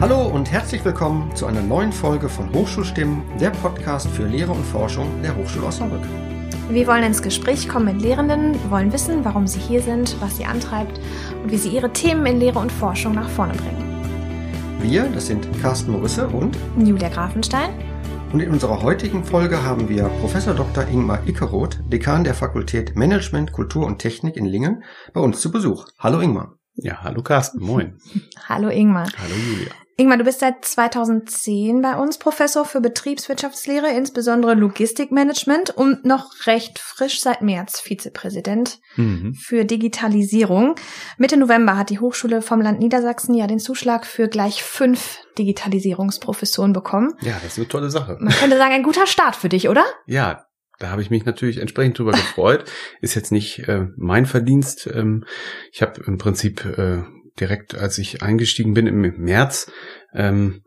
Hallo und herzlich willkommen zu einer neuen Folge von Hochschulstimmen, der Podcast für Lehre und Forschung der Hochschule Osnabrück. Wir wollen ins Gespräch kommen mit Lehrenden, wollen wissen, warum sie hier sind, was sie antreibt und wie sie ihre Themen in Lehre und Forschung nach vorne bringen. Wir, das sind Carsten Morisse und Julia Grafenstein. Und in unserer heutigen Folge haben wir Professor Dr. Ingmar Ickeroth, Dekan der Fakultät Management, Kultur und Technik in Lingen, bei uns zu Besuch. Hallo Ingmar. Ja, hallo Carsten, moin. hallo Ingmar. Hallo Julia. Ingmar, du bist seit 2010 bei uns Professor für Betriebswirtschaftslehre, insbesondere Logistikmanagement und noch recht frisch seit März Vizepräsident mhm. für Digitalisierung. Mitte November hat die Hochschule vom Land Niedersachsen ja den Zuschlag für gleich fünf Digitalisierungsprofessoren bekommen. Ja, das ist eine tolle Sache. Man könnte sagen, ein guter Start für dich, oder? Ja, da habe ich mich natürlich entsprechend drüber gefreut. Ist jetzt nicht äh, mein Verdienst. Ähm, ich habe im Prinzip äh, direkt, als ich eingestiegen bin im März, ähm,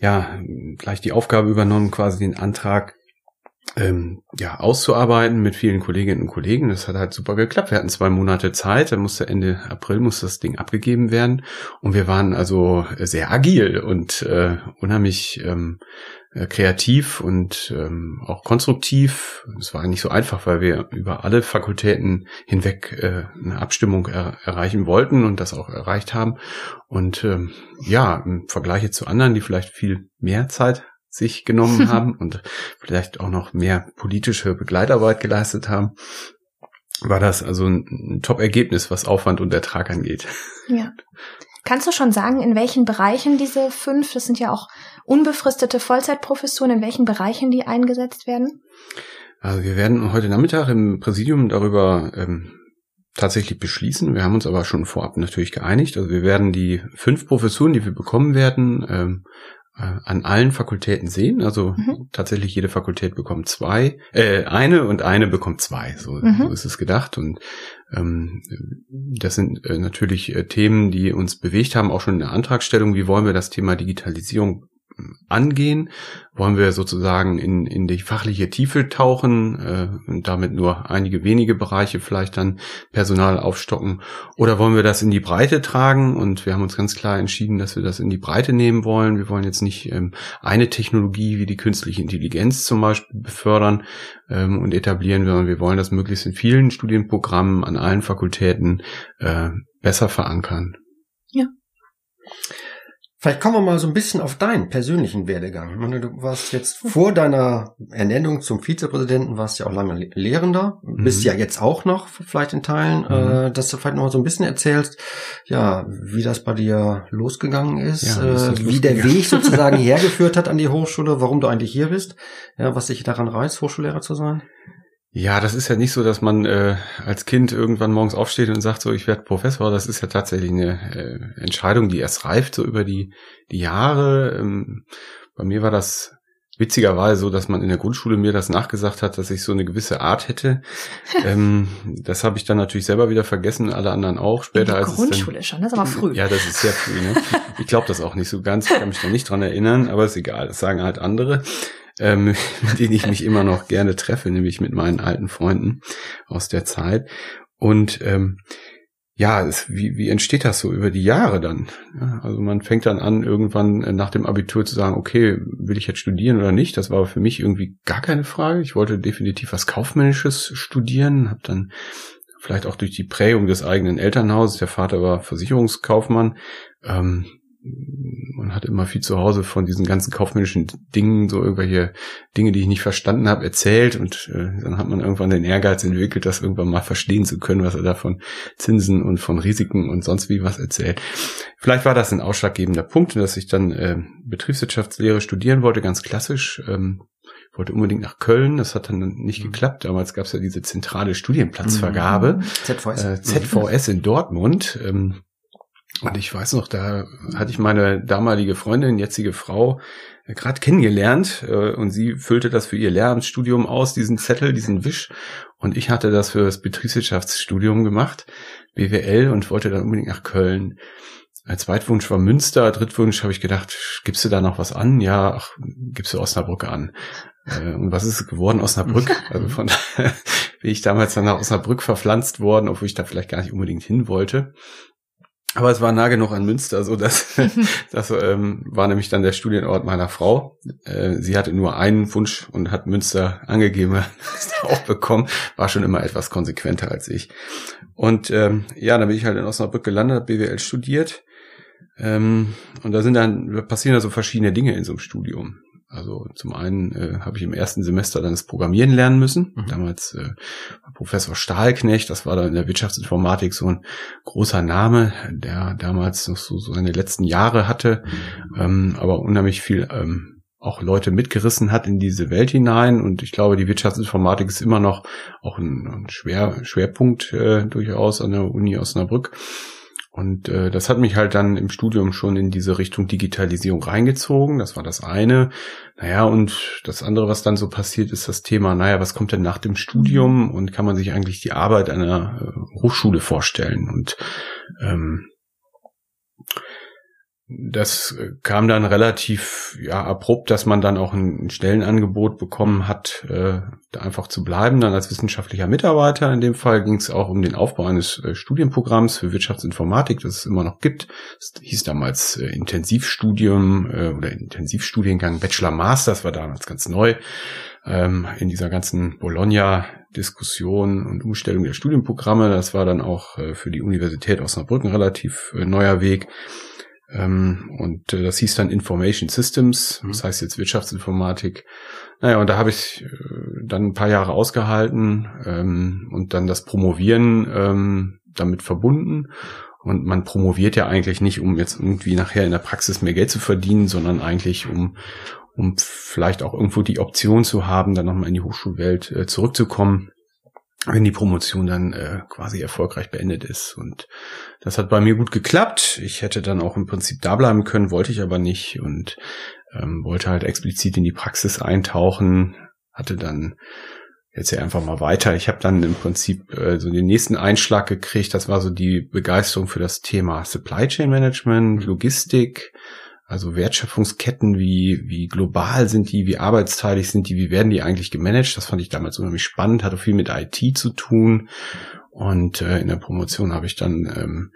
ja, gleich die Aufgabe übernommen, quasi den Antrag ähm, ja, auszuarbeiten mit vielen Kolleginnen und Kollegen. Das hat halt super geklappt. Wir hatten zwei Monate Zeit, dann musste Ende April muss das Ding abgegeben werden. Und wir waren also sehr agil und äh, unheimlich ähm, äh, kreativ und ähm, auch konstruktiv. Es war nicht so einfach, weil wir über alle Fakultäten hinweg äh, eine Abstimmung er erreichen wollten und das auch erreicht haben. Und ähm, ja, im Vergleich zu anderen, die vielleicht viel mehr Zeit sich genommen haben und vielleicht auch noch mehr politische Begleitarbeit geleistet haben, war das also ein, ein Top-Ergebnis, was Aufwand und Ertrag angeht. Ja. Kannst du schon sagen, in welchen Bereichen diese fünf, das sind ja auch unbefristete Vollzeitprofessuren, in welchen Bereichen die eingesetzt werden? Also wir werden heute Nachmittag im Präsidium darüber ähm, tatsächlich beschließen. Wir haben uns aber schon vorab natürlich geeinigt. Also wir werden die fünf Professuren, die wir bekommen werden, ähm, äh, an allen Fakultäten sehen. Also mhm. tatsächlich jede Fakultät bekommt zwei, äh, eine und eine bekommt zwei. So, mhm. so ist es gedacht. Und ähm, das sind äh, natürlich äh, Themen, die uns bewegt haben, auch schon in der Antragstellung. Wie wollen wir das Thema Digitalisierung angehen? Wollen wir sozusagen in, in die fachliche Tiefe tauchen äh, und damit nur einige wenige Bereiche vielleicht dann Personal aufstocken? Oder wollen wir das in die Breite tragen? Und wir haben uns ganz klar entschieden, dass wir das in die Breite nehmen wollen. Wir wollen jetzt nicht ähm, eine Technologie wie die künstliche Intelligenz zum Beispiel befördern ähm, und etablieren, sondern wir wollen das möglichst in vielen Studienprogrammen an allen Fakultäten äh, besser verankern. Ja. Vielleicht kommen wir mal so ein bisschen auf deinen persönlichen Werdegang. Meine, du warst jetzt vor deiner Ernennung zum Vizepräsidenten, warst ja auch lange Lehrender, mhm. bist ja jetzt auch noch vielleicht in Teilen, mhm. äh, dass du vielleicht noch mal so ein bisschen erzählst, ja, wie das bei dir losgegangen ist, ja, äh, wie der Weg sozusagen hergeführt hat an die Hochschule, warum du eigentlich hier bist, ja, was dich daran reizt, Hochschullehrer zu sein. Ja, das ist ja nicht so, dass man äh, als Kind irgendwann morgens aufsteht und sagt so, ich werde Professor. Das ist ja tatsächlich eine äh, Entscheidung, die erst reift so über die, die Jahre. Ähm, bei mir war das witzigerweise so, dass man in der Grundschule mir das nachgesagt hat, dass ich so eine gewisse Art hätte. ähm, das habe ich dann natürlich selber wieder vergessen, alle anderen auch. Später in der Grundschule dann, schon, das ist aber früh. Ja, das ist sehr früh. Ne? Ich glaube das auch nicht so ganz, ich kann mich da nicht dran erinnern, aber ist egal, das sagen halt andere ähm, mit denen ich mich immer noch gerne treffe, nämlich mit meinen alten Freunden aus der Zeit. Und ähm, ja, es, wie, wie entsteht das so über die Jahre dann? Ja, also man fängt dann an, irgendwann nach dem Abitur zu sagen, okay, will ich jetzt studieren oder nicht? Das war für mich irgendwie gar keine Frage. Ich wollte definitiv was Kaufmännisches studieren, habe dann vielleicht auch durch die Prägung des eigenen Elternhauses, der Vater war Versicherungskaufmann, ähm, man hat immer viel zu Hause von diesen ganzen kaufmännischen Dingen, so irgendwelche Dinge, die ich nicht verstanden habe, erzählt und äh, dann hat man irgendwann den Ehrgeiz entwickelt, das irgendwann mal verstehen zu können, was er da von Zinsen und von Risiken und sonst wie was erzählt. Vielleicht war das ein ausschlaggebender Punkt, dass ich dann äh, Betriebswirtschaftslehre studieren wollte, ganz klassisch. Ähm, wollte unbedingt nach Köln, das hat dann nicht mhm. geklappt. Damals gab es ja diese zentrale Studienplatzvergabe. Mhm. ZVS. Äh, ZVS in Dortmund. Ähm, und ich weiß noch, da hatte ich meine damalige Freundin, jetzige Frau, äh, gerade kennengelernt äh, und sie füllte das für ihr Lehramtsstudium aus, diesen Zettel, diesen Wisch. Und ich hatte das für das Betriebswirtschaftsstudium gemacht, BWL, und wollte dann unbedingt nach Köln. Als Zweitwunsch war Münster, Drittwunsch habe ich gedacht, gibst du da noch was an? Ja, ach, gibst du Osnabrück an. Äh, und was ist es geworden? Osnabrück. Also von daher bin ich damals dann nach Osnabrück verpflanzt worden, obwohl ich da vielleicht gar nicht unbedingt hin wollte. Aber es war nah genug an Münster, so dass das ähm, war nämlich dann der Studienort meiner Frau. Äh, sie hatte nur einen Wunsch und hat Münster angegeben, auch bekommen. War schon immer etwas konsequenter als ich. Und ähm, ja, dann bin ich halt in Osnabrück gelandet, BWL studiert. Ähm, und da sind dann passieren da so verschiedene Dinge in so einem Studium. Also zum einen äh, habe ich im ersten Semester dann das Programmieren lernen müssen. Mhm. Damals äh, Professor Stahlknecht, das war dann in der Wirtschaftsinformatik so ein großer Name, der damals noch so, so seine letzten Jahre hatte, mhm. ähm, aber unheimlich viel ähm, auch Leute mitgerissen hat in diese Welt hinein. Und ich glaube, die Wirtschaftsinformatik ist immer noch auch ein, ein Schwer, Schwerpunkt äh, durchaus an der Uni Osnabrück. Und äh, das hat mich halt dann im Studium schon in diese Richtung Digitalisierung reingezogen. Das war das eine. Naja, und das andere, was dann so passiert, ist das Thema, naja, was kommt denn nach dem Studium und kann man sich eigentlich die Arbeit einer äh, Hochschule vorstellen? Und ähm, das kam dann relativ ja abrupt, dass man dann auch ein Stellenangebot bekommen hat, äh, da einfach zu bleiben, dann als wissenschaftlicher Mitarbeiter. In dem Fall ging es auch um den Aufbau eines äh, Studienprogramms für Wirtschaftsinformatik, das es immer noch gibt. Das hieß damals äh, Intensivstudium äh, oder Intensivstudiengang Bachelor Master, das war damals ganz neu ähm, in dieser ganzen Bologna-Diskussion und Umstellung der Studienprogramme. Das war dann auch äh, für die Universität Osnabrück ein relativ äh, neuer Weg. Ähm, und äh, das hieß dann Information Systems, mhm. das heißt jetzt Wirtschaftsinformatik. Naja, und da habe ich äh, dann ein paar Jahre ausgehalten ähm, und dann das Promovieren ähm, damit verbunden. Und man promoviert ja eigentlich nicht, um jetzt irgendwie nachher in der Praxis mehr Geld zu verdienen, sondern eigentlich um, um vielleicht auch irgendwo die Option zu haben, dann nochmal in die Hochschulwelt äh, zurückzukommen wenn die Promotion dann äh, quasi erfolgreich beendet ist. Und das hat bei mir gut geklappt. Ich hätte dann auch im Prinzip da bleiben können, wollte ich aber nicht und ähm, wollte halt explizit in die Praxis eintauchen, hatte dann jetzt ja einfach mal weiter. Ich habe dann im Prinzip äh, so den nächsten Einschlag gekriegt. Das war so die Begeisterung für das Thema Supply Chain Management, Logistik, also Wertschöpfungsketten, wie, wie global sind die, wie arbeitsteilig sind die, wie werden die eigentlich gemanagt? Das fand ich damals unheimlich spannend, hatte viel mit IT zu tun. Und äh, in der Promotion habe ich dann ähm,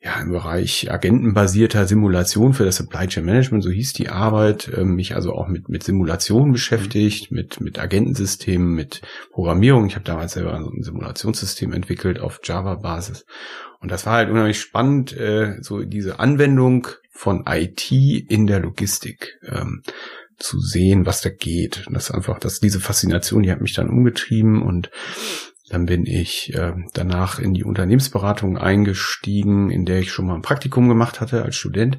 ja im Bereich agentenbasierter Simulation für das Supply Chain Management, so hieß die Arbeit, äh, mich also auch mit, mit Simulation beschäftigt, mit, mit Agentensystemen, mit Programmierung. Ich habe damals selber so ein Simulationssystem entwickelt auf Java-Basis. Und das war halt unheimlich spannend, äh, so diese Anwendung von IT in der Logistik ähm, zu sehen, was da geht. Und das ist einfach, dass diese Faszination, die hat mich dann umgetrieben und dann bin ich äh, danach in die Unternehmensberatung eingestiegen, in der ich schon mal ein Praktikum gemacht hatte als Student.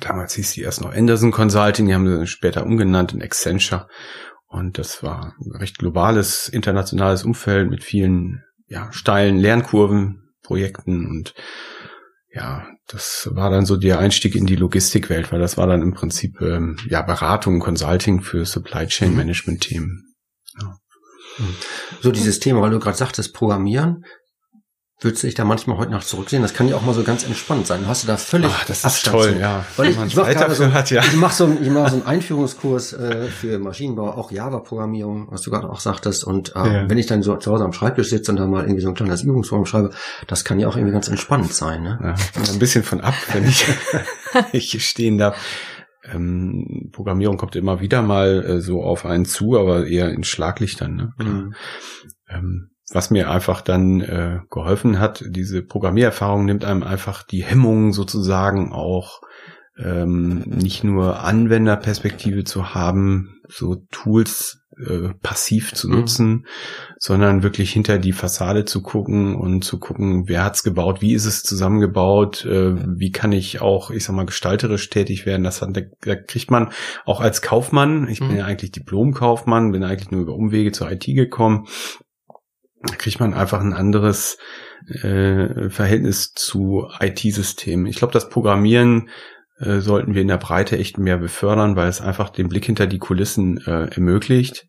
Damals hieß die erst noch Anderson Consulting, die haben sie später umgenannt in Accenture. Und das war ein recht globales, internationales Umfeld mit vielen ja, steilen Lernkurven, Projekten und ja, das war dann so der Einstieg in die Logistikwelt, weil das war dann im Prinzip ähm, ja Beratung, Consulting für Supply Chain mhm. Management Themen. Ja. So dieses Thema, weil du gerade sagtest, Programmieren, Würdest du dich da manchmal heute noch zurücksehen? Das kann ja auch mal so ganz entspannt sein. Hast du da völlig Ach, das ist Abstand toll, zu. ja. Weil ich, ich mache so, hat, ja. ich mach so, ich mach so einen Einführungskurs äh, für Maschinenbau, auch Java-Programmierung, was du gerade auch sagtest. Und äh, ja. wenn ich dann so zu Hause am Schreibtisch sitze und dann mal irgendwie so ein kleines Übungsform schreibe, das kann ja auch irgendwie ganz entspannt sein. Ne? Ja, ein bisschen von ab, wenn ich, ich stehen darf. Ähm, Programmierung kommt immer wieder mal äh, so auf einen zu, aber eher in Schlaglichtern. Ne? Mhm. Ähm, was mir einfach dann äh, geholfen hat, diese Programmiererfahrung nimmt einem einfach die Hemmungen sozusagen auch ähm, nicht nur Anwenderperspektive zu haben, so Tools äh, passiv zu mhm. nutzen, mhm. sondern wirklich hinter die Fassade zu gucken und zu gucken, wer hat's gebaut, wie ist es zusammengebaut, äh, wie kann ich auch, ich sag mal, gestalterisch tätig werden. Das hat, da, kriegt man auch als Kaufmann, ich mhm. bin ja eigentlich Diplomkaufmann, bin eigentlich nur über Umwege zur IT gekommen, kriegt man einfach ein anderes äh, Verhältnis zu IT-Systemen. Ich glaube, das Programmieren äh, sollten wir in der Breite echt mehr befördern, weil es einfach den Blick hinter die Kulissen äh, ermöglicht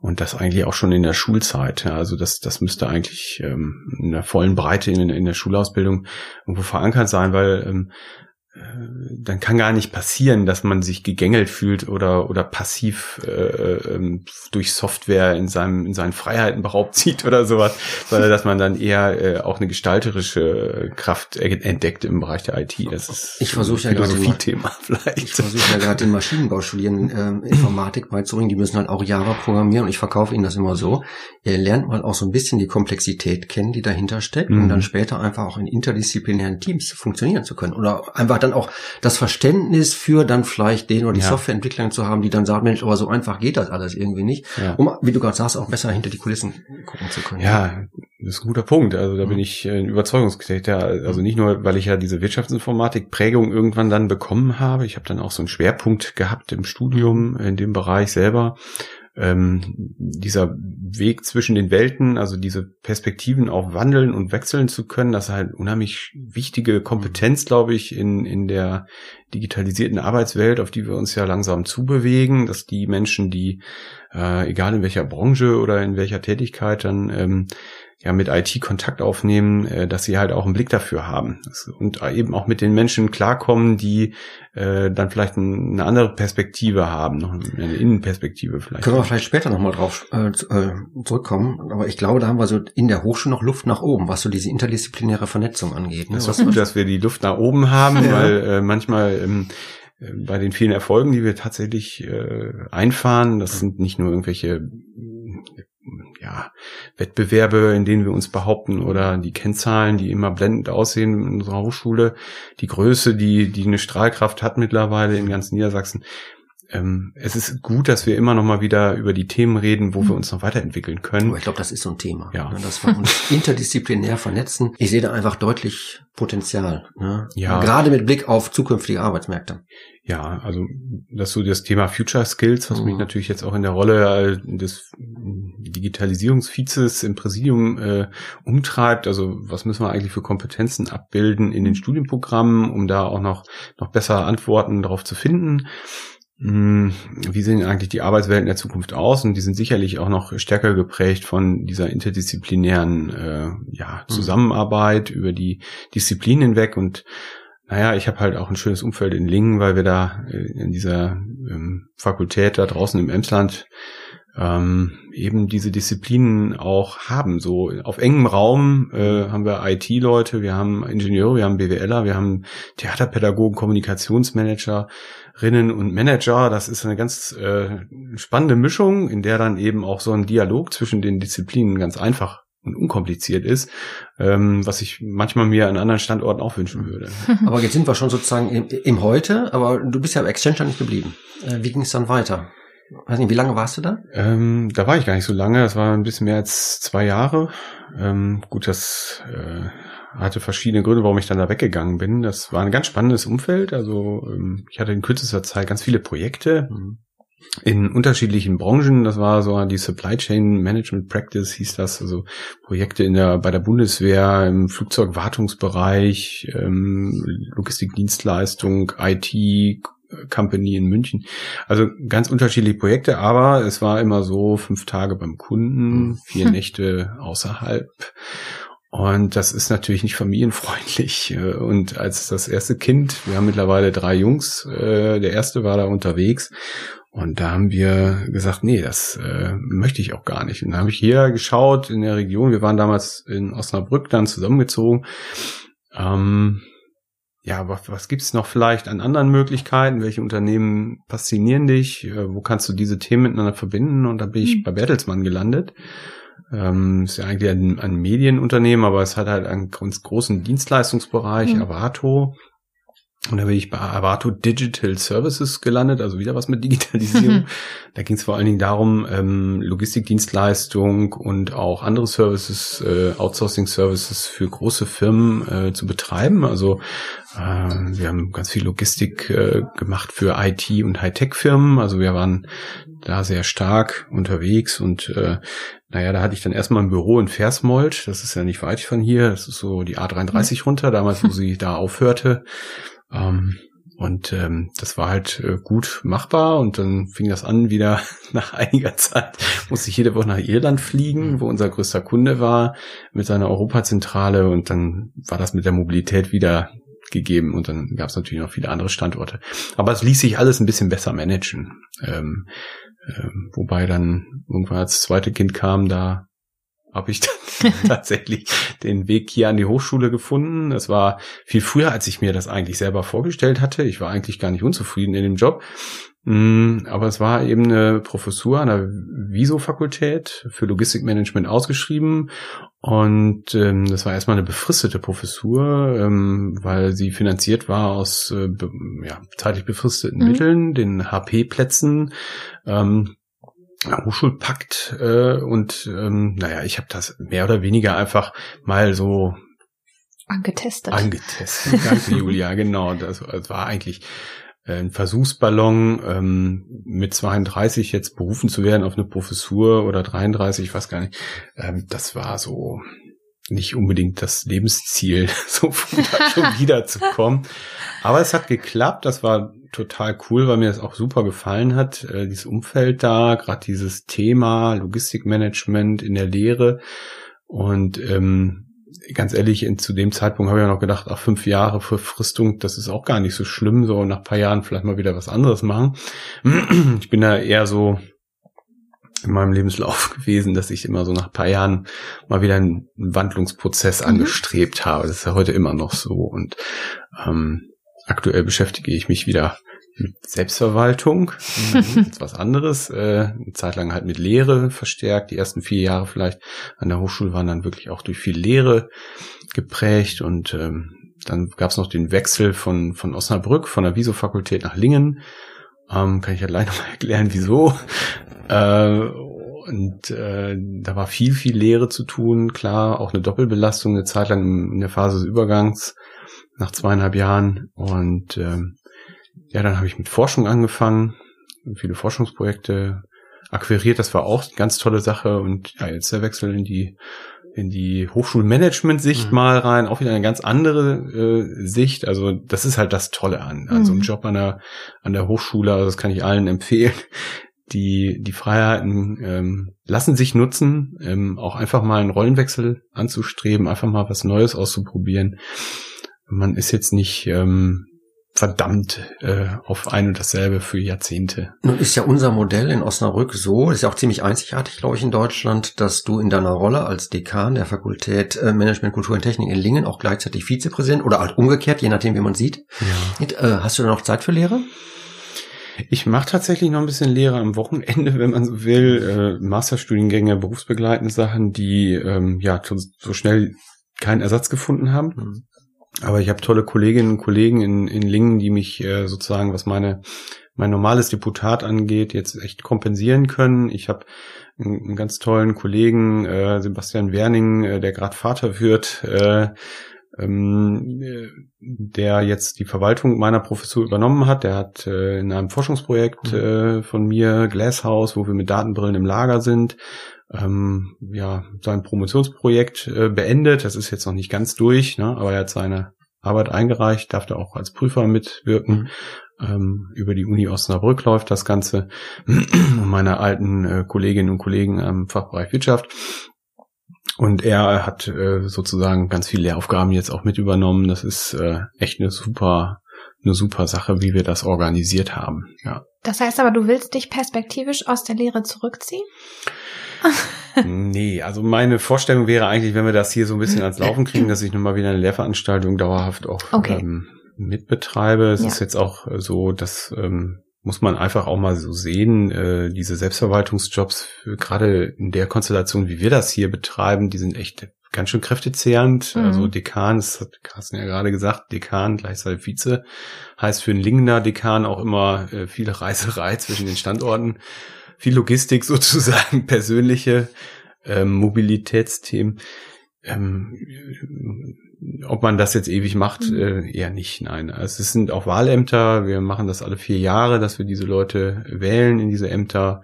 und das eigentlich auch schon in der Schulzeit. Ja, also das, das müsste eigentlich ähm, in der vollen Breite in, in der Schulausbildung irgendwo verankert sein, weil ähm, dann kann gar nicht passieren, dass man sich gegängelt fühlt oder oder passiv äh, ähm, durch Software in seinem in seinen Freiheiten beraubt sieht oder sowas, sondern dass man dann eher äh, auch eine gestalterische Kraft entdeckt im Bereich der IT. Das ist ich versuche ja gerade Thema vielleicht. Ich versuche ja gerade den Maschinenbaustudieren äh, Informatik beizubringen. Die müssen halt auch Java programmieren und ich verkaufe ihnen das immer so. Ihr lernt mal auch so ein bisschen die Komplexität kennen, die dahinter steckt, mhm. um dann später einfach auch in interdisziplinären Teams funktionieren zu können oder einfach dann auch das Verständnis für dann vielleicht den oder die ja. Softwareentwickler zu haben, die dann sagen, Mensch, aber so einfach geht das alles irgendwie nicht. Ja. Um, wie du gerade sagst, auch besser hinter die Kulissen gucken zu können. Ja, das ist ein guter Punkt. Also da mhm. bin ich ein Überzeugungstäter. Also nicht nur, weil ich ja diese Wirtschaftsinformatik-Prägung irgendwann dann bekommen habe. Ich habe dann auch so einen Schwerpunkt gehabt im Studium in dem Bereich selber ähm, dieser Weg zwischen den Welten, also diese Perspektiven auch wandeln und wechseln zu können, das ist halt unheimlich wichtige Kompetenz, glaube ich, in, in der digitalisierten Arbeitswelt, auf die wir uns ja langsam zubewegen, dass die Menschen, die, äh, egal in welcher Branche oder in welcher Tätigkeit dann ähm, ja mit IT Kontakt aufnehmen, äh, dass sie halt auch einen Blick dafür haben und eben auch mit den Menschen klarkommen, die äh, dann vielleicht eine andere Perspektive haben, noch eine Innenperspektive vielleicht. Können wir vielleicht später nochmal drauf äh, äh, zurückkommen, aber ich glaube, da haben wir so in der Hochschule noch Luft nach oben, was so diese interdisziplinäre Vernetzung angeht. Ne? Das ist gut, dass wir die Luft nach oben haben, ja. weil äh, manchmal ähm, äh, bei den vielen Erfolgen, die wir tatsächlich äh, einfahren, das sind nicht nur irgendwelche ja, Wettbewerbe, in denen wir uns behaupten oder die Kennzahlen, die immer blendend aussehen in unserer Hochschule, die Größe, die, die eine Strahlkraft hat mittlerweile in ganz Niedersachsen. Ähm, es ist gut, dass wir immer noch mal wieder über die Themen reden, wo wir mhm. uns noch weiterentwickeln können. Aber ich glaube, das ist so ein Thema. Ja. Ne, dass wir uns interdisziplinär vernetzen. Ich sehe da einfach deutlich Potenzial. Ne? Ja. Gerade mit Blick auf zukünftige Arbeitsmärkte. Ja, also das so das Thema Future Skills, was mhm. mich natürlich jetzt auch in der Rolle äh, des Digitalisierungsvizes im Präsidium äh, umtreibt. Also was müssen wir eigentlich für Kompetenzen abbilden in den mhm. Studienprogrammen, um da auch noch noch besser Antworten darauf zu finden. Hm, wie sehen eigentlich die Arbeitswelten der Zukunft aus? Und die sind sicherlich auch noch stärker geprägt von dieser interdisziplinären äh, ja, mhm. Zusammenarbeit über die Disziplinen hinweg und naja, ich habe halt auch ein schönes Umfeld in Lingen, weil wir da äh, in dieser ähm, Fakultät da draußen im Emsland ähm, eben diese Disziplinen auch haben. So auf engem Raum äh, haben wir IT-Leute, wir haben Ingenieure, wir haben BWLer, wir haben Theaterpädagogen, Kommunikationsmanagerinnen und Manager. Das ist eine ganz äh, spannende Mischung, in der dann eben auch so ein Dialog zwischen den Disziplinen ganz einfach und unkompliziert ist, ähm, was ich manchmal mir an anderen Standorten auch wünschen würde. Aber jetzt sind wir schon sozusagen im, im Heute, aber du bist ja bei Accenture nicht geblieben. Äh, wie ging es dann weiter? Weiß nicht, wie lange warst du da? Ähm, da war ich gar nicht so lange. Das war ein bisschen mehr als zwei Jahre. Ähm, gut, das äh, hatte verschiedene Gründe, warum ich dann da weggegangen bin. Das war ein ganz spannendes Umfeld. Also ähm, ich hatte in kürzester Zeit ganz viele Projekte. Mhm in unterschiedlichen Branchen. Das war so die Supply Chain Management Practice hieß das, also Projekte in der bei der Bundeswehr im Flugzeugwartungsbereich, ähm, Logistikdienstleistung, IT, Company in München. Also ganz unterschiedliche Projekte, aber es war immer so fünf Tage beim Kunden, hm. vier Nächte außerhalb. Und das ist natürlich nicht familienfreundlich. Und als das erste Kind, wir haben mittlerweile drei Jungs, äh, der erste war da unterwegs und da haben wir gesagt, nee, das äh, möchte ich auch gar nicht. Und da habe ich hier geschaut in der Region. Wir waren damals in Osnabrück dann zusammengezogen. Ähm, ja, aber was gibt's noch vielleicht an anderen Möglichkeiten? Welche Unternehmen faszinieren dich? Äh, wo kannst du diese Themen miteinander verbinden? Und da bin ich mhm. bei Bertelsmann gelandet. Ähm, ist ja eigentlich ein, ein, Medienunternehmen, aber es hat halt einen ganz großen Dienstleistungsbereich, mhm. Avato. Und da bin ich bei Avato Digital Services gelandet, also wieder was mit Digitalisierung. da ging es vor allen Dingen darum, ähm, Logistikdienstleistung und auch andere Services, äh, Outsourcing-Services für große Firmen äh, zu betreiben. Also äh, wir haben ganz viel Logistik äh, gemacht für IT und Hightech-Firmen. Also wir waren da sehr stark unterwegs und äh, naja, da hatte ich dann erstmal ein Büro in Versmold. Das ist ja nicht weit von hier. Das ist so die A33 runter, damals, wo sie da aufhörte. Ähm, und ähm, das war halt äh, gut machbar und dann fing das an, wieder nach einiger Zeit musste ich jede Woche nach Irland fliegen, mhm. wo unser größter Kunde war, mit seiner Europazentrale und dann war das mit der Mobilität wieder gegeben und dann gab es natürlich noch viele andere Standorte. Aber es ließ sich alles ein bisschen besser managen. Ähm, ähm, wobei dann irgendwann als zweite Kind kam, da habe ich dann tatsächlich den Weg hier an die Hochschule gefunden. Es war viel früher, als ich mir das eigentlich selber vorgestellt hatte. Ich war eigentlich gar nicht unzufrieden in dem Job. Mm, aber es war eben eine Professur an der Viso-Fakultät für Logistikmanagement ausgeschrieben. Und ähm, das war erstmal eine befristete Professur, ähm, weil sie finanziert war aus äh, be ja, zeitlich befristeten mhm. Mitteln, den HP-Plätzen. Ähm, Hochschulpakt äh, und ähm, naja, ich habe das mehr oder weniger einfach mal so angetestet. Angetestet, danke Julia, genau. Das, das war eigentlich äh, ein Versuchsballon ähm, mit 32 jetzt berufen zu werden auf eine Professur oder 33, ich weiß gar nicht. Ähm, das war so nicht unbedingt das Lebensziel, so da schon wieder zu kommen. Aber es hat geklappt, das war total cool, weil mir das auch super gefallen hat, äh, dieses Umfeld da, gerade dieses Thema Logistikmanagement in der Lehre. Und ähm, ganz ehrlich, in, zu dem Zeitpunkt habe ich ja noch gedacht, ach, fünf Jahre Verfristung, das ist auch gar nicht so schlimm, so nach paar Jahren vielleicht mal wieder was anderes machen. Ich bin da eher so in meinem Lebenslauf gewesen, dass ich immer so nach paar Jahren mal wieder einen Wandlungsprozess mhm. angestrebt habe. Das ist ja heute immer noch so. Und ähm, aktuell beschäftige ich mich wieder mit Selbstverwaltung, mhm. was anderes, äh, eine Zeit lang halt mit Lehre verstärkt. Die ersten vier Jahre vielleicht an der Hochschule waren dann wirklich auch durch viel Lehre geprägt und ähm, dann gab es noch den Wechsel von, von Osnabrück, von der Viso-Fakultät nach Lingen. Ähm, kann ich ja gleich nochmal erklären, wieso. Äh, und äh, da war viel, viel Lehre zu tun. Klar, auch eine Doppelbelastung, eine Zeit lang in der Phase des Übergangs nach zweieinhalb Jahren. Und ähm, ja, dann habe ich mit Forschung angefangen, viele Forschungsprojekte akquiriert. Das war auch eine ganz tolle Sache. Und ja, jetzt der Wechsel in die in die Hochschulmanagement-Sicht mhm. mal rein, auch wieder eine ganz andere äh, Sicht. Also das ist halt das Tolle an, also mhm. ein Job an der an der Hochschule. Also das kann ich allen empfehlen. Die die Freiheiten ähm, lassen sich nutzen, ähm, auch einfach mal einen Rollenwechsel anzustreben, einfach mal was Neues auszuprobieren. Man ist jetzt nicht ähm, verdammt äh, auf ein und dasselbe für Jahrzehnte. Nun ist ja unser Modell in Osnabrück so, ist ja auch ziemlich einzigartig, glaube ich, in Deutschland, dass du in deiner Rolle als Dekan der Fakultät äh, Management, Kultur und Technik in Lingen auch gleichzeitig Vizepräsident oder halt umgekehrt, je nachdem, wie man sieht. Ja. Äh, hast du da noch Zeit für Lehre? Ich mache tatsächlich noch ein bisschen Lehre am Wochenende, wenn man so will. Äh, Masterstudiengänge, berufsbegleitende Sachen, die ähm, ja so schnell keinen Ersatz gefunden haben. Mhm. Aber ich habe tolle Kolleginnen und Kollegen in, in Lingen, die mich äh, sozusagen, was meine mein normales Deputat angeht, jetzt echt kompensieren können. Ich habe einen, einen, ganz tollen Kollegen, äh, Sebastian Werning, äh, der gerade Vater wird, äh, ähm, der jetzt die Verwaltung meiner Professur übernommen hat. Der hat äh, in einem Forschungsprojekt mhm. äh, von mir, Glasshouse, wo wir mit Datenbrillen im Lager sind, ähm, ja, sein Promotionsprojekt äh, beendet. Das ist jetzt noch nicht ganz durch, ne? aber er hat seine Arbeit eingereicht, darf da auch als Prüfer mitwirken. Ähm, über die Uni Osnabrück läuft das Ganze. meine alten äh, Kolleginnen und Kollegen am Fachbereich Wirtschaft. Und er hat äh, sozusagen ganz viele Lehraufgaben jetzt auch mit übernommen. Das ist äh, echt eine super, eine super Sache, wie wir das organisiert haben. Ja. Das heißt aber, du willst dich perspektivisch aus der Lehre zurückziehen? Nee, also meine Vorstellung wäre eigentlich, wenn wir das hier so ein bisschen ans Laufen kriegen, dass ich nochmal wieder eine Lehrveranstaltung dauerhaft auch okay. ähm, mitbetreibe. Es ja. ist jetzt auch so, dass ähm, muss man einfach auch mal so sehen, äh, diese Selbstverwaltungsjobs, gerade in der Konstellation, wie wir das hier betreiben, die sind echt ganz schön kräftezehrend. Mhm. Also Dekan, das hat Carsten ja gerade gesagt, Dekan gleichzeitig Vize, heißt für einen Lingener Dekan auch immer äh, viel Reiserei zwischen den Standorten viel Logistik sozusagen, persönliche ähm, Mobilitätsthemen. Ähm, ob man das jetzt ewig macht, mhm. äh, eher nicht, nein. Also es sind auch Wahlämter, wir machen das alle vier Jahre, dass wir diese Leute wählen in diese Ämter.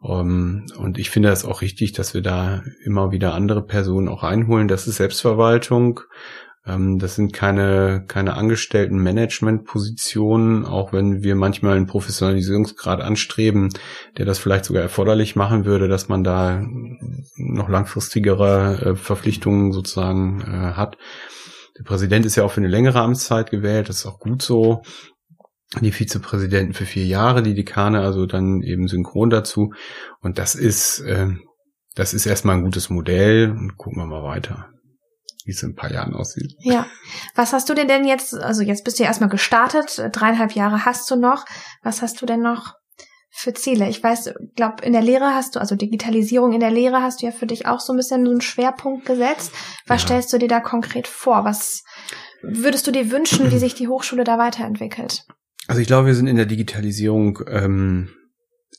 Um, ähm, und ich finde das auch richtig, dass wir da immer wieder andere Personen auch einholen. Das ist Selbstverwaltung. Ähm, das sind keine, keine angestellten Managementpositionen, auch wenn wir manchmal einen Professionalisierungsgrad anstreben, der das vielleicht sogar erforderlich machen würde, dass man da noch langfristigere äh, Verpflichtungen sozusagen äh, hat. Der Präsident ist ja auch für eine längere Amtszeit gewählt, das ist auch gut so. Die Vizepräsidenten für vier Jahre, die Dekane, also dann eben synchron dazu. Und das ist, äh, das ist erstmal ein gutes Modell und gucken wir mal weiter wie es in ein paar Jahren aussieht. Ja. Was hast du denn denn jetzt, also jetzt bist du ja erstmal gestartet, dreieinhalb Jahre hast du noch. Was hast du denn noch für Ziele? Ich weiß, glaube in der Lehre hast du, also Digitalisierung in der Lehre hast du ja für dich auch so ein bisschen so einen Schwerpunkt gesetzt. Was ja. stellst du dir da konkret vor? Was würdest du dir wünschen, wie sich die Hochschule da weiterentwickelt? Also ich glaube, wir sind in der Digitalisierung ähm,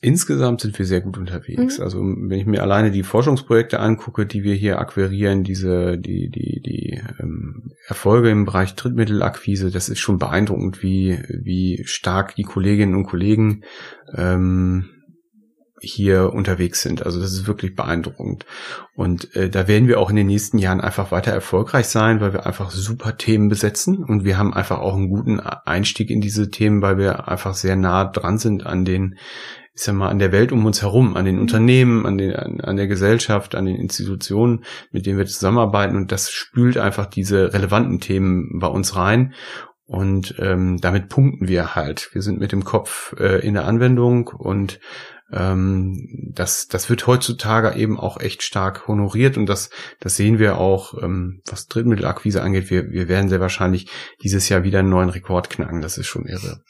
insgesamt sind wir sehr gut unterwegs. Mhm. Also wenn ich mir alleine die Forschungsprojekte angucke, die wir hier akquirieren, diese die die die ähm, Erfolge im Bereich Drittmittelakquise, das ist schon beeindruckend, wie wie stark die Kolleginnen und Kollegen ähm, hier unterwegs sind. Also das ist wirklich beeindruckend. Und äh, da werden wir auch in den nächsten Jahren einfach weiter erfolgreich sein, weil wir einfach super Themen besetzen und wir haben einfach auch einen guten Einstieg in diese Themen, weil wir einfach sehr nah dran sind an den ich sag mal, an der Welt um uns herum, an den Unternehmen, an, den, an, an der Gesellschaft, an den Institutionen, mit denen wir zusammenarbeiten. Und das spült einfach diese relevanten Themen bei uns rein. Und ähm, damit punkten wir halt. Wir sind mit dem Kopf äh, in der Anwendung und ähm, das, das wird heutzutage eben auch echt stark honoriert und das, das sehen wir auch, ähm, was Drittmittelakquise angeht. Wir, wir werden sehr wahrscheinlich dieses Jahr wieder einen neuen Rekord knacken. Das ist schon irre.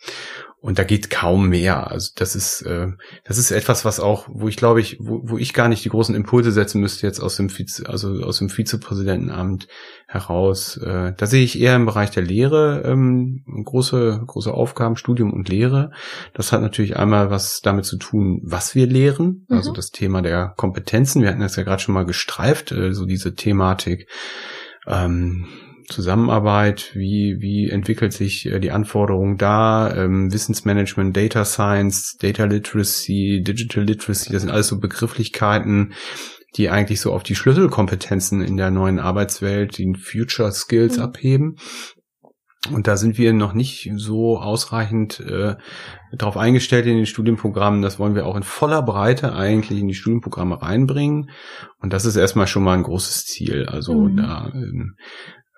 Und da geht kaum mehr. Also das ist, äh, das ist etwas, was auch, wo ich glaube ich, wo, wo ich gar nicht die großen Impulse setzen müsste jetzt aus dem Vize, also aus dem Vizepräsidentenamt heraus. Äh, da sehe ich eher im Bereich der Lehre ähm, große, große Aufgaben, Studium und Lehre. Das hat natürlich einmal was damit zu tun, was wir lehren, also mhm. das Thema der Kompetenzen. Wir hatten das ja gerade schon mal gestreift, äh, so diese Thematik. Ähm, Zusammenarbeit, wie, wie entwickelt sich äh, die Anforderung da, ähm, Wissensmanagement, Data Science, Data Literacy, Digital Literacy, das sind alles so Begrifflichkeiten, die eigentlich so auf die Schlüsselkompetenzen in der neuen Arbeitswelt, den Future Skills mhm. abheben. Und da sind wir noch nicht so ausreichend äh, darauf eingestellt in den Studienprogrammen. Das wollen wir auch in voller Breite eigentlich in die Studienprogramme reinbringen. Und das ist erstmal schon mal ein großes Ziel. Also mhm. da ähm,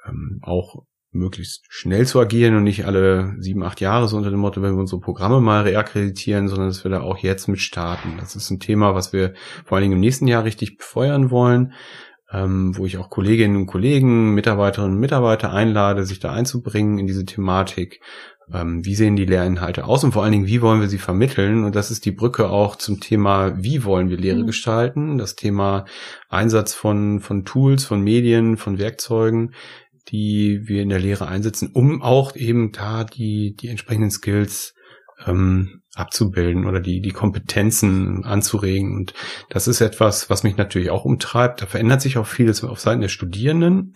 ähm, auch möglichst schnell zu agieren und nicht alle sieben, acht Jahre so unter dem Motto, wenn wir unsere Programme mal reakkreditieren, sondern dass wir da auch jetzt mit starten. Das ist ein Thema, was wir vor allen Dingen im nächsten Jahr richtig befeuern wollen, ähm, wo ich auch Kolleginnen und Kollegen, Mitarbeiterinnen und Mitarbeiter einlade, sich da einzubringen in diese Thematik. Ähm, wie sehen die Lehrinhalte aus und vor allen Dingen, wie wollen wir sie vermitteln? Und das ist die Brücke auch zum Thema, wie wollen wir Lehre mhm. gestalten? Das Thema Einsatz von, von Tools, von Medien, von Werkzeugen die wir in der Lehre einsetzen, um auch eben da die, die entsprechenden Skills ähm, abzubilden oder die, die Kompetenzen anzuregen. Und das ist etwas, was mich natürlich auch umtreibt. Da verändert sich auch vieles auf Seiten der Studierenden.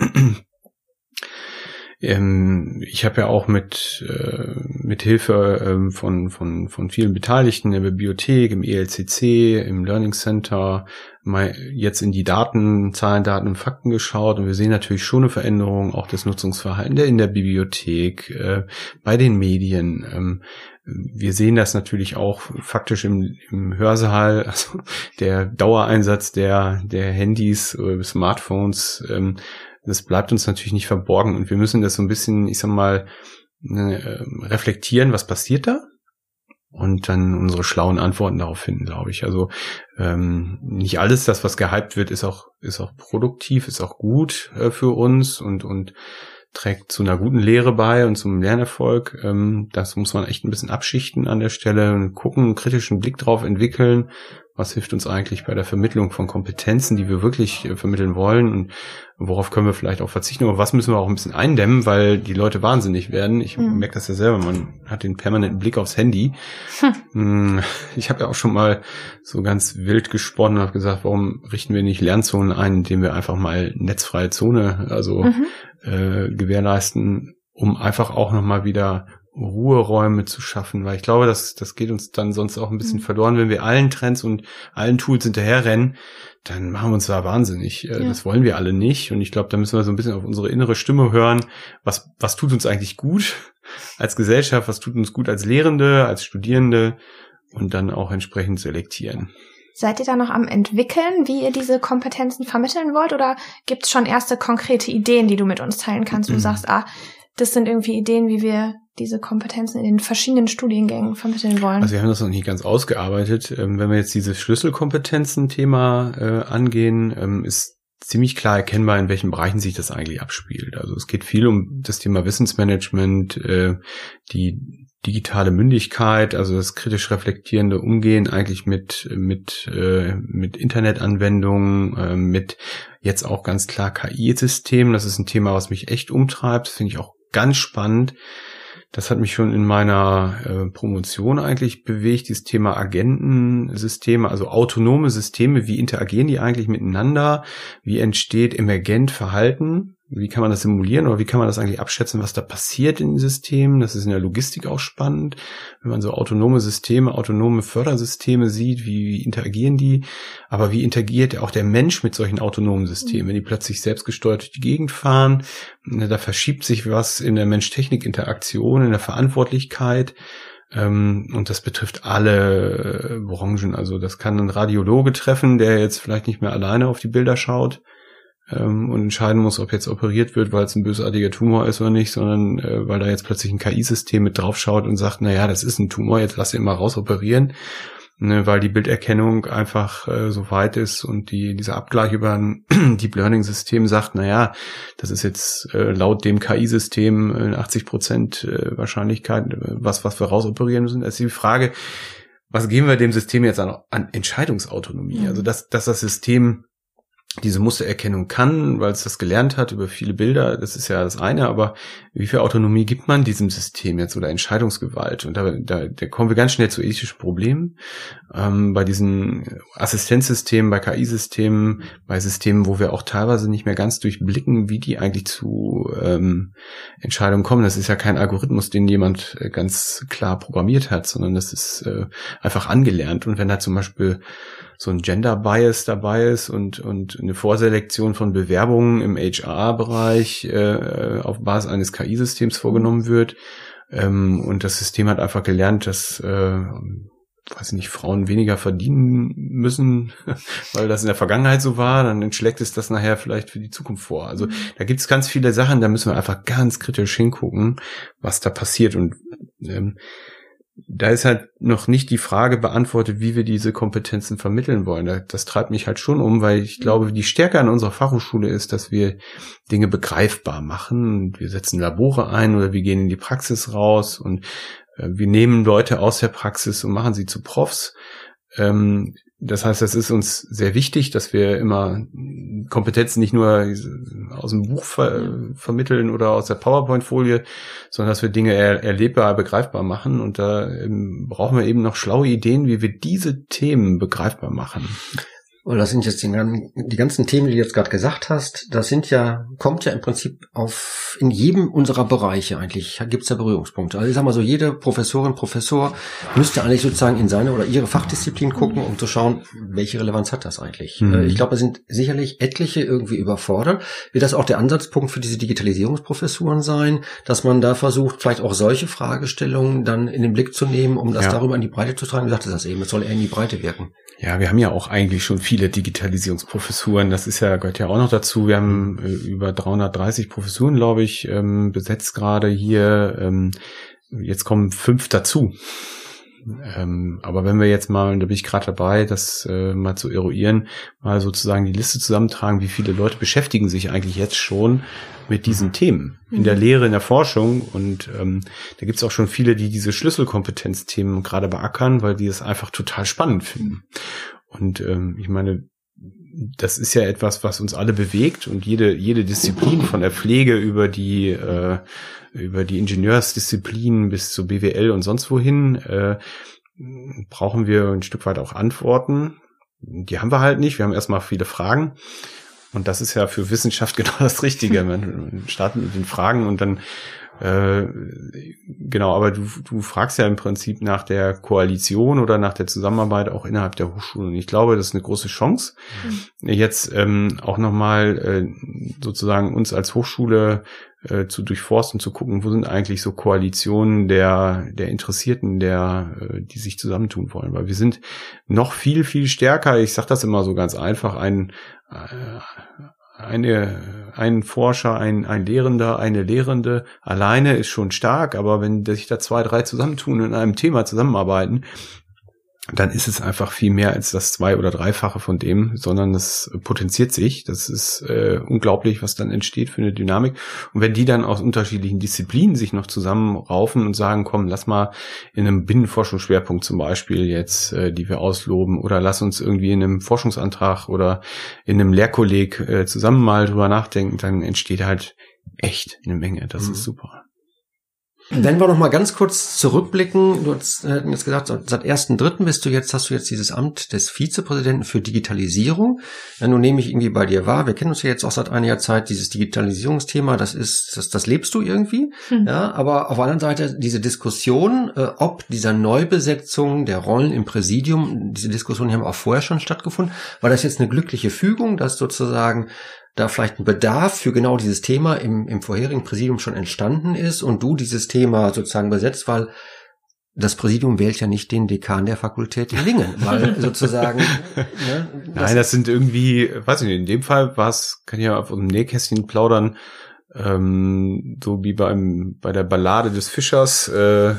Ähm, ich habe ja auch mit, äh, mit Hilfe ähm, von, von, von vielen Beteiligten in der Bibliothek, im ELCC, im Learning Center, mal jetzt in die Daten, Zahlen, Daten und Fakten geschaut und wir sehen natürlich schon eine Veränderung auch des Nutzungsverhaltens in der Bibliothek, äh, bei den Medien. Ähm, wir sehen das natürlich auch faktisch im, im Hörsaal, also der Dauereinsatz der, der Handys, äh, Smartphones, ähm, das bleibt uns natürlich nicht verborgen und wir müssen das so ein bisschen, ich sag mal, äh, reflektieren, was passiert da und dann unsere schlauen Antworten darauf finden, glaube ich. Also ähm, nicht alles das, was gehypt wird, ist auch ist auch produktiv, ist auch gut äh, für uns und und trägt zu einer guten Lehre bei und zum Lernerfolg. Ähm, das muss man echt ein bisschen abschichten an der Stelle gucken, einen kritischen Blick drauf entwickeln was hilft uns eigentlich bei der Vermittlung von Kompetenzen, die wir wirklich äh, vermitteln wollen und worauf können wir vielleicht auch verzichten, aber was müssen wir auch ein bisschen eindämmen, weil die Leute wahnsinnig werden. Ich mhm. merke das ja selber, man hat den permanenten Blick aufs Handy. Hm. Ich habe ja auch schon mal so ganz wild gesponnen und habe gesagt, warum richten wir nicht Lernzonen ein, indem wir einfach mal netzfreie Zone, also mhm. äh, gewährleisten, um einfach auch nochmal wieder Ruheräume zu schaffen, weil ich glaube, das, das geht uns dann sonst auch ein bisschen mhm. verloren, wenn wir allen Trends und allen Tools hinterherrennen, dann machen wir uns da wahnsinnig. Äh, ja. Das wollen wir alle nicht. Und ich glaube, da müssen wir so ein bisschen auf unsere innere Stimme hören. Was, was tut uns eigentlich gut als Gesellschaft? Was tut uns gut als Lehrende, als Studierende? Und dann auch entsprechend selektieren. Seid ihr da noch am entwickeln, wie ihr diese Kompetenzen vermitteln wollt? Oder gibt es schon erste konkrete Ideen, die du mit uns teilen kannst? Du sagst, ah, das sind irgendwie Ideen, wie wir diese Kompetenzen in den verschiedenen Studiengängen vermitteln wollen. Also wir haben das noch nicht ganz ausgearbeitet. Ähm, wenn wir jetzt dieses Schlüsselkompetenzen-Thema äh, angehen, ähm, ist ziemlich klar erkennbar, in welchen Bereichen sich das eigentlich abspielt. Also es geht viel um das Thema Wissensmanagement, äh, die digitale Mündigkeit, also das kritisch reflektierende Umgehen eigentlich mit mit äh, mit Internetanwendungen, äh, mit jetzt auch ganz klar KI-Systemen. Das ist ein Thema, was mich echt umtreibt. Das finde ich auch ganz spannend. Das hat mich schon in meiner äh, Promotion eigentlich bewegt, dieses Thema Agentensysteme, also autonome Systeme, wie interagieren die eigentlich miteinander, wie entsteht emergent Verhalten wie kann man das simulieren oder wie kann man das eigentlich abschätzen, was da passiert in den Systemen? Das ist in der Logistik auch spannend, wenn man so autonome Systeme, autonome Fördersysteme sieht, wie, interagieren die, aber wie interagiert auch der Mensch mit solchen autonomen Systemen, wenn die plötzlich selbstgesteuert durch die Gegend fahren, ne, da verschiebt sich was in der Mensch-Technik-Interaktion, in der Verantwortlichkeit, ähm, und das betrifft alle Branchen. Also das kann ein Radiologe treffen, der jetzt vielleicht nicht mehr alleine auf die Bilder schaut, ähm, und entscheiden muss, ob jetzt operiert wird, weil es ein bösartiger Tumor ist oder nicht, sondern äh, weil da jetzt plötzlich ein KI-System mit draufschaut und sagt, na ja, das ist ein Tumor, jetzt lass ihn mal rausoperieren, ne, weil die Bilderkennung einfach äh, so weit ist und die dieser Abgleich über ein Deep Learning System sagt, na ja, das ist jetzt äh, laut dem KI-System äh, 80 Prozent äh, Wahrscheinlichkeit, äh, was was wir rausoperieren müssen. Das ist die Frage, was geben wir dem System jetzt an, an Entscheidungsautonomie? Also dass, dass das System diese Mustererkennung kann, weil es das gelernt hat über viele Bilder, das ist ja das eine, aber wie viel Autonomie gibt man diesem System jetzt oder Entscheidungsgewalt? Und da, da, da kommen wir ganz schnell zu ethischen Problemen. Ähm, bei diesen Assistenzsystemen, bei KI-Systemen, bei Systemen, wo wir auch teilweise nicht mehr ganz durchblicken, wie die eigentlich zu ähm, Entscheidungen kommen. Das ist ja kein Algorithmus, den jemand äh, ganz klar programmiert hat, sondern das ist äh, einfach angelernt. Und wenn da zum Beispiel so ein Gender Bias dabei ist und, und eine Vorselektion von Bewerbungen im HR-Bereich äh, auf Basis eines KI-Systems vorgenommen wird. Ähm, und das System hat einfach gelernt, dass äh, weiß ich nicht, Frauen weniger verdienen müssen, weil das in der Vergangenheit so war, dann entschlägt es das nachher vielleicht für die Zukunft vor. Also mhm. da gibt es ganz viele Sachen, da müssen wir einfach ganz kritisch hingucken, was da passiert. Und ähm, da ist halt noch nicht die Frage beantwortet, wie wir diese Kompetenzen vermitteln wollen. Das treibt mich halt schon um, weil ich glaube, die Stärke an unserer Fachhochschule ist, dass wir Dinge begreifbar machen. Wir setzen Labore ein oder wir gehen in die Praxis raus und äh, wir nehmen Leute aus der Praxis und machen sie zu Profs. Ähm, das heißt, es ist uns sehr wichtig, dass wir immer Kompetenzen nicht nur aus dem Buch ver vermitteln oder aus der PowerPoint-Folie, sondern dass wir Dinge er erlebbar, begreifbar machen. Und da ähm, brauchen wir eben noch schlaue Ideen, wie wir diese Themen begreifbar machen. Und das sind jetzt die, die ganzen Themen, die du jetzt gerade gesagt hast, das sind ja, kommt ja im Prinzip auf, in jedem unserer Bereiche eigentlich, gibt es ja Berührungspunkte. Also ich sag mal so, jede Professorin, Professor müsste eigentlich sozusagen in seine oder ihre Fachdisziplin gucken, um zu schauen, welche Relevanz hat das eigentlich. Mhm. Äh, ich glaube, es sind sicherlich etliche irgendwie überfordert. Wird das auch der Ansatzpunkt für diese Digitalisierungsprofessuren sein, dass man da versucht, vielleicht auch solche Fragestellungen dann in den Blick zu nehmen, um das ja. darüber in die Breite zu tragen? Wie sagte das eben, es soll eher in die Breite wirken. Ja, wir haben ja auch eigentlich schon viele Digitalisierungsprofessuren. Das ist ja, gehört ja auch noch dazu. Wir haben äh, über 330 Professuren, glaube ich, ähm, besetzt gerade hier. Ähm, jetzt kommen fünf dazu. Ähm, aber wenn wir jetzt mal, da bin ich gerade dabei, das äh, mal zu eruieren, mal sozusagen die Liste zusammentragen, wie viele Leute beschäftigen sich eigentlich jetzt schon mit diesen Themen in der mhm. Lehre, in der Forschung. Und ähm, da gibt es auch schon viele, die diese Schlüsselkompetenzthemen gerade beackern, weil die es einfach total spannend finden. Und ähm, ich meine, das ist ja etwas, was uns alle bewegt und jede, jede Disziplin von der Pflege über die, äh, über die Ingenieursdisziplinen bis zu BWL und sonst wohin, äh, brauchen wir ein Stück weit auch Antworten. Die haben wir halt nicht. Wir haben erstmal viele Fragen. Und das ist ja für Wissenschaft genau das Richtige. Man startet mit den Fragen und dann Äh, genau, aber du, du fragst ja im Prinzip nach der Koalition oder nach der Zusammenarbeit auch innerhalb der Hochschulen. Ich glaube, das ist eine große Chance, mhm. jetzt ähm, auch nochmal äh, sozusagen uns als Hochschule äh, zu durchforsten, zu gucken, wo sind eigentlich so Koalitionen der, der Interessierten, der, äh, die sich zusammentun wollen. Weil wir sind noch viel, viel stärker, ich sage das immer so ganz einfach, ein, äh, eine, ein Forscher, ein, ein Lehrender, eine Lehrende alleine ist schon stark, aber wenn sich da zwei, drei zusammentun und in einem Thema zusammenarbeiten, dann ist es einfach viel mehr als das zwei- oder dreifache von dem, sondern es potenziert sich. Das ist äh, unglaublich, was dann entsteht für eine Dynamik. Und wenn die dann aus unterschiedlichen Disziplinen sich noch zusammenraufen und sagen, komm, lass mal in einem Binnenforschungsschwerpunkt zum Beispiel jetzt, äh, die wir ausloben, oder lass uns irgendwie in einem Forschungsantrag oder in einem Lehrkolleg äh, zusammen mal drüber nachdenken, dann entsteht halt echt eine Menge. Das mhm. ist super. Wenn wir noch mal ganz kurz zurückblicken, du hast äh, jetzt gesagt, seit 1.3. bist du jetzt, hast du jetzt dieses Amt des Vizepräsidenten für Digitalisierung. Ja, nun nehme ich irgendwie bei dir wahr, wir kennen uns ja jetzt auch seit einiger Zeit, dieses Digitalisierungsthema, das ist, das, das lebst du irgendwie. Mhm. Ja, aber auf der anderen Seite diese Diskussion, äh, ob dieser Neubesetzung der Rollen im Präsidium, diese Diskussion haben auch vorher schon stattgefunden. War das jetzt eine glückliche Fügung, dass sozusagen da vielleicht ein Bedarf für genau dieses Thema im, im vorherigen Präsidium schon entstanden ist und du dieses Thema sozusagen besetzt, weil das Präsidium wählt ja nicht den Dekan der Fakultät in Lingen, weil sozusagen. Ne, das Nein, das sind irgendwie, weiß ich nicht, in dem Fall war es, kann ich ja auf dem Nähkästchen plaudern, ähm, so wie beim bei der Ballade des Fischers äh,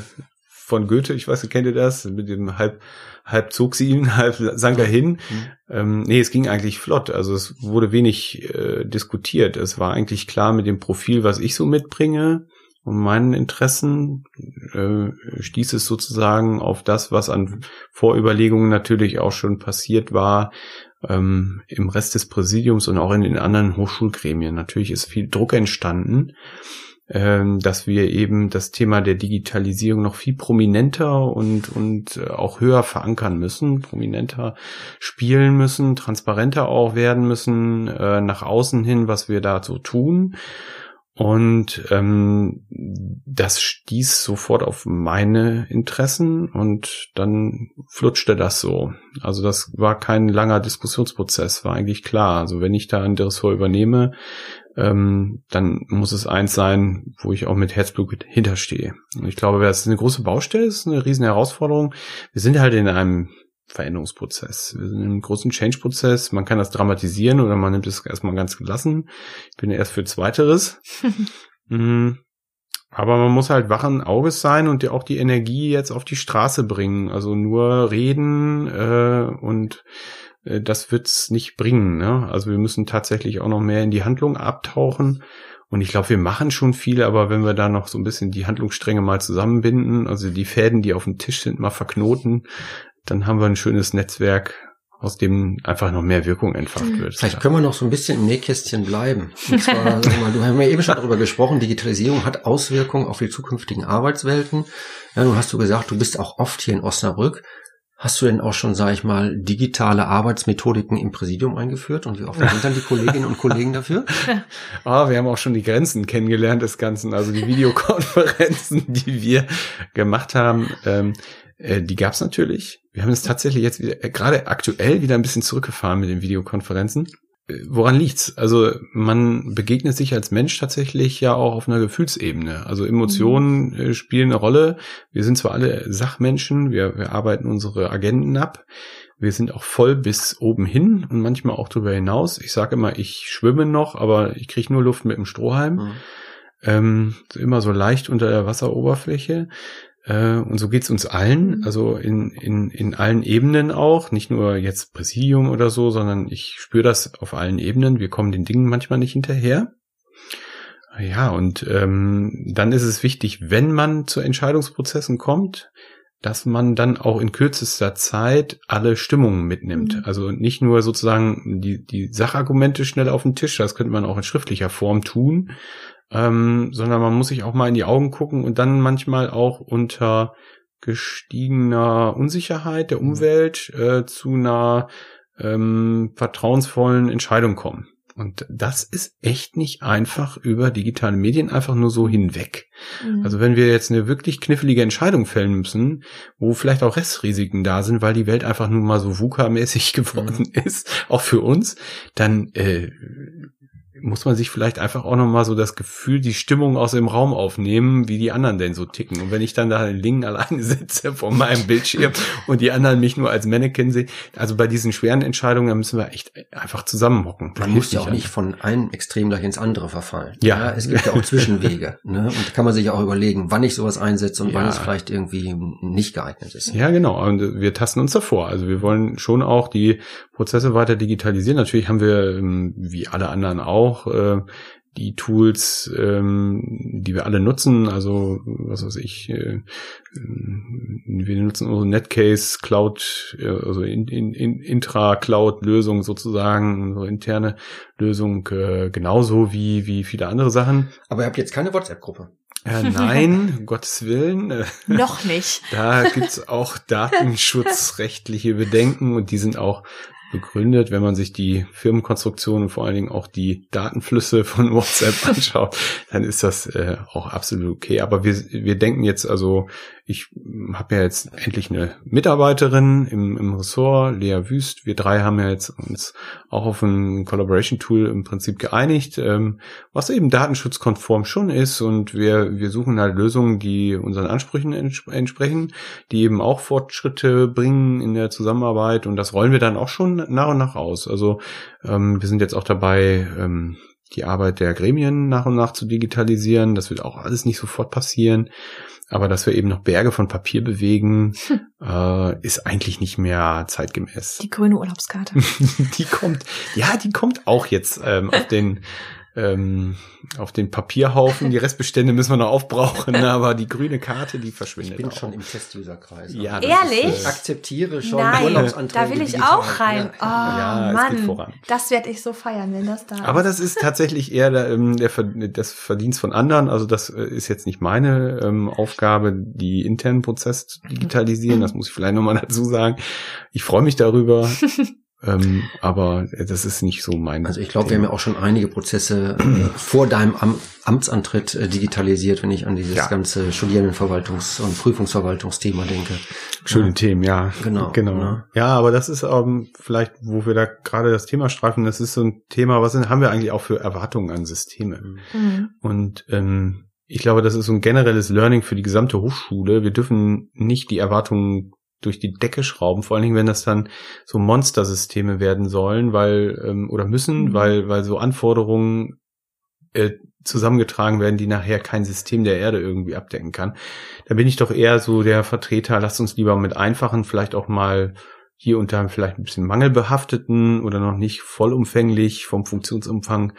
von Goethe, ich weiß nicht, kennt ihr das? Mit dem halb halb zog sie ihn, halb sank er hin. Mhm. Ähm, nee, es ging eigentlich flott. Also es wurde wenig äh, diskutiert. Es war eigentlich klar mit dem Profil, was ich so mitbringe und meinen Interessen, äh, stieß es sozusagen auf das, was an Vorüberlegungen natürlich auch schon passiert war, ähm, im Rest des Präsidiums und auch in den anderen Hochschulgremien. Natürlich ist viel Druck entstanden dass wir eben das Thema der Digitalisierung noch viel prominenter und, und äh, auch höher verankern müssen, prominenter spielen müssen, transparenter auch werden müssen, äh, nach außen hin, was wir da so tun. Und ähm, das stieß sofort auf meine Interessen und dann flutschte das so. Also das war kein langer Diskussionsprozess, war eigentlich klar. Also wenn ich da ein Ressort übernehme, ähm, dann muss es eins sein, wo ich auch mit Herzblut hinterstehe. Und ich glaube, das ist eine große Baustelle, das ist eine riesen Herausforderung. Wir sind halt in einem Veränderungsprozess. Wir sind in einem großen Change-Prozess. Man kann das dramatisieren oder man nimmt es erstmal ganz gelassen. Ich bin erst für Zweiteres. Mhm. Aber man muss halt wachen Auges sein und auch die Energie jetzt auf die Straße bringen. Also nur reden äh, und das wird's nicht bringen. Ne? Also wir müssen tatsächlich auch noch mehr in die Handlung abtauchen. Und ich glaube, wir machen schon viel, aber wenn wir da noch so ein bisschen die Handlungsstränge mal zusammenbinden, also die Fäden, die auf dem Tisch sind, mal verknoten, dann haben wir ein schönes Netzwerk, aus dem einfach noch mehr Wirkung entfacht wird. Vielleicht können wir noch so ein bisschen im Nähkästchen bleiben. Und zwar, mal, du hast ja eben schon darüber gesprochen, Digitalisierung hat Auswirkungen auf die zukünftigen Arbeitswelten. Ja, nun hast du gesagt, du bist auch oft hier in Osnabrück. Hast du denn auch schon, sage ich mal, digitale Arbeitsmethodiken im Präsidium eingeführt und wie offen sind dann die Kolleginnen und Kollegen dafür? Ah, wir haben auch schon die Grenzen kennengelernt des Ganzen, also die Videokonferenzen, die wir gemacht haben, ähm, äh, die gab's natürlich. Wir haben es tatsächlich jetzt wieder, äh, gerade aktuell wieder ein bisschen zurückgefahren mit den Videokonferenzen woran liegt's? Also man begegnet sich als Mensch tatsächlich ja auch auf einer Gefühlsebene. Also Emotionen mhm. Äh, spielen eine Rolle. Wir sind zwar alle Sachmenschen, wir, wir arbeiten unsere Agenten ab. Wir sind auch voll bis oben hin und manchmal auch darüber hinaus. Ich sage immer, ich schwimme noch, aber ich kriege nur Luft mit dem Strohhalm. Mhm. Ähm, immer so leicht unter der Wasseroberfläche. Äh, und so geht's uns allen, mhm. also in, in, in allen Ebenen auch, nicht nur jetzt Präsidium oder so, sondern ich spüre das auf allen Ebenen. Wir kommen den Dingen manchmal nicht hinterher. Ja, und ähm, dann ist es wichtig, wenn man zu Entscheidungsprozessen kommt, dass man dann auch in kürzester Zeit alle Stimmungen mitnimmt. Mhm. Also nicht nur sozusagen die, die Sachargumente schnell auf den Tisch, das könnte man auch in schriftlicher Form tun, ähm, sondern man muss sich auch mal in die Augen gucken und dann manchmal auch unter gestiegener Unsicherheit der mhm. Umwelt äh, zu einer ähm, vertrauensvollen Entscheidung kommen. Und das ist echt nicht einfach über digitale Medien einfach nur so hinweg. Mhm. Also wenn wir jetzt eine wirklich knifflige Entscheidung fällen müssen, wo vielleicht auch Restrisiken da sind, weil die Welt einfach nun mal so VUCA-mäßig geworden mhm. ist, auch für uns, dann äh, muss man sich vielleicht einfach auch nochmal so das Gefühl, die Stimmung aus dem Raum aufnehmen, wie die anderen denn so ticken. Und wenn ich dann da in Lingen alleine sitze vor meinem Bildschirm und die anderen mich nur als Mannequin sehen, also bei diesen schweren Entscheidungen, da müssen wir echt einfach zusammenhocken. Man muss ja auch nicht von einem Extrem gleich ins andere verfallen. Ja. ja es gibt ja auch Zwischenwege. ne? Und da kann man sich auch überlegen, wann ich sowas einsetze und ja. wann es vielleicht irgendwie nicht geeignet ist. Ja, genau. Und wir tasten uns davor. Also wir wollen schon auch die Prozesse weiter digitalisieren. Natürlich haben wir, ähm, wie alle anderen auch, äh, die Tools, ähm, die wir alle nutzen, also was weiß ich, äh, wir nutzen unsere Netcase Cloud, äh, also in, in, in Intra-Cloud-Lösung sozusagen, unsere interne Lösung, äh, genauso wie, wie viele andere Sachen. Aber ihr habt jetzt keine WhatsApp-Gruppe. Äh, nein, um Gottes Willen. Äh, Noch nicht. Da gibt's auch datenschutzrechtliche Bedenken und die sind auch begründet. Wenn man sich die Firmenkonstruktion und vor allen Dingen auch die Datenflüsse von WhatsApp anschaut, dann ist das äh, auch absolut okay. Aber wir, wir denken jetzt also ich habe ja jetzt endlich eine Mitarbeiterin im, im Ressort, Lea Wüst. Wir drei haben ja jetzt uns auch auf ein Collaboration-Tool im Prinzip geeinigt, ähm, was eben datenschutzkonform schon ist. Und wir, wir suchen halt Lösungen, die unseren Ansprüchen ents entsprechen, die eben auch Fortschritte bringen in der Zusammenarbeit. Und das rollen wir dann auch schon nach und nach aus. Also ähm, wir sind jetzt auch dabei, ähm, die Arbeit der Gremien nach und nach zu digitalisieren. Das wird auch alles nicht sofort passieren. Aber dass wir eben noch Berge von Papier bewegen, hm. äh, ist eigentlich nicht mehr zeitgemäß. Die grüne Urlaubskarte. die kommt, ja, die kommt auch jetzt ähm, auf den ähm, auf den Papierhaufen. Die Restbestände müssen wir noch aufbrauchen, aber die grüne Karte, die verschwindet. Ich bin auch. schon im Test-User-Kreis. Ja, Ehrlich? Ist, äh, ich akzeptiere schon Nein, Urlaubsanträge. Da will ich auch rein. Ja. Oh ja, Mann, das werde ich so feiern, wenn das da ist. Aber das ist tatsächlich eher der, ähm, der, das Verdienst von anderen. Also das äh, ist jetzt nicht meine ähm, Aufgabe, die internen Prozess zu digitalisieren. Das muss ich vielleicht nochmal dazu sagen. Ich freue mich darüber. Ähm, aber das ist nicht so mein. Also ich glaube, wir haben ja auch schon einige Prozesse äh, vor deinem Am Amtsantritt äh, digitalisiert, wenn ich an dieses ja. ganze Studierendenverwaltungs- und Prüfungsverwaltungsthema denke. Schöne ja. Themen, ja. Genau. Genau. Ja. ja, aber das ist ähm, vielleicht, wo wir da gerade das Thema streifen, das ist so ein Thema, was sind, haben wir eigentlich auch für Erwartungen an Systeme? Mhm. Und ähm, ich glaube, das ist so ein generelles Learning für die gesamte Hochschule. Wir dürfen nicht die Erwartungen durch die Decke schrauben, vor allen Dingen, wenn das dann so Monstersysteme werden sollen, weil ähm, oder müssen, mhm. weil weil so Anforderungen äh, zusammengetragen werden, die nachher kein System der Erde irgendwie abdecken kann. Da bin ich doch eher so der Vertreter, lasst uns lieber mit einfachen, vielleicht auch mal hier unter vielleicht ein bisschen mangelbehafteten oder noch nicht vollumfänglich vom Funktionsumfang